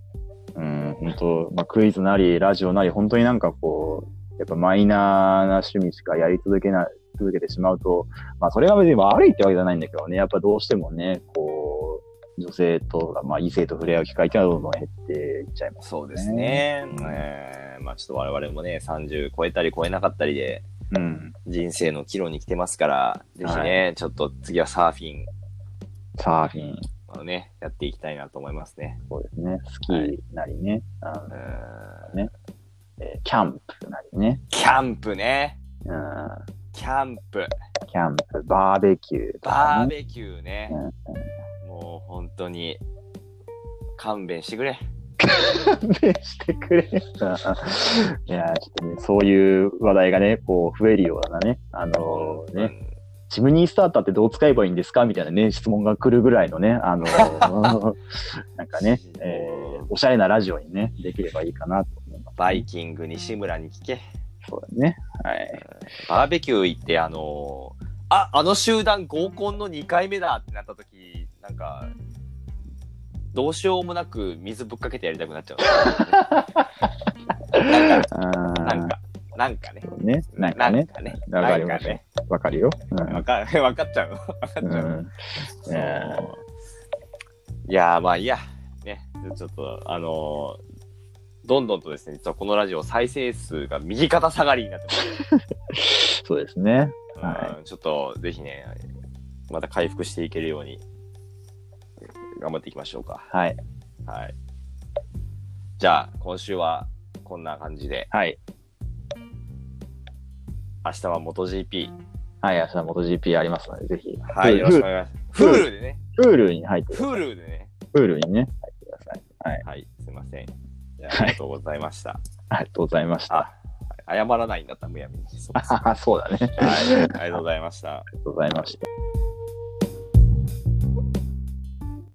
うん、本当まあ、クイズなり、ラジオなり、本当になんかこう、やっぱマイナーな趣味しかやり続けな、続けてしまうと、まあ、それが別に悪いってわけじゃないんだけどね、やっぱどうしてもね、こう、女性と、まあ、異性と触れ合う機会っていうのはどんどん減っていっちゃいます。そうですね。うんえーまあちょっと我々もね、30超えたり超えなかったりで、うん。人生の岐路に来てますから、ぜひね、ちょっと次はサーフィンサーフィン、をね、やっていきたいなと思いますね。そうですね。スキーなりね、あのうーんねえーキャンプなりね、キャンプね。うん、キャンプ。キャンプ、バーベキューとバ。ーベキューね。もう本当に、勘弁してくれ。勘弁してくれ。いやー、ちょっとね、そういう話題がね、こう、増えるようなね、あのーね、チムニースターターってどう使えばいいんですか？みたいなね、質問が来るぐらいのね、あのー なんかね、えーおしゃれなラジオにね、できればいいかなと思います。バイキング西村に聞け。そうだね。はい。バーベキュー行って、あのーあ、あの集団合コンの2回目だってなった時、なんか、どうしようもなく水ぶっかけてやりたくなっちゃう。なんか、なんか、なんかね。ね。なんかね。ね。わかね。わかるよ。わか わかっちゃう。わかっちゃう。いやー、まあいいや。ね、ちょっと、あのーどんどんとですね、実はこのラジオ再生数が右肩下がりになってます。そうですね。うんはちょっとぜひね、また回復していけるように頑張っていきましょうか。はい。はい。じゃあ、今週はこんな感じで、はい。明日は MotoGP。はい、明日 MotoGP ありますので、ぜひ。はい、よろしくおフ願いします。Hulu でね、Hulu に入ってくださ Hulu でね。い。Hulu にね、入ってください。はい。はい、すいません。ありがとうございました。ありがとうございました。あ、謝らないんだった、むやみに。そう そうだね。はい、ありがとうございました。ありがとうございました。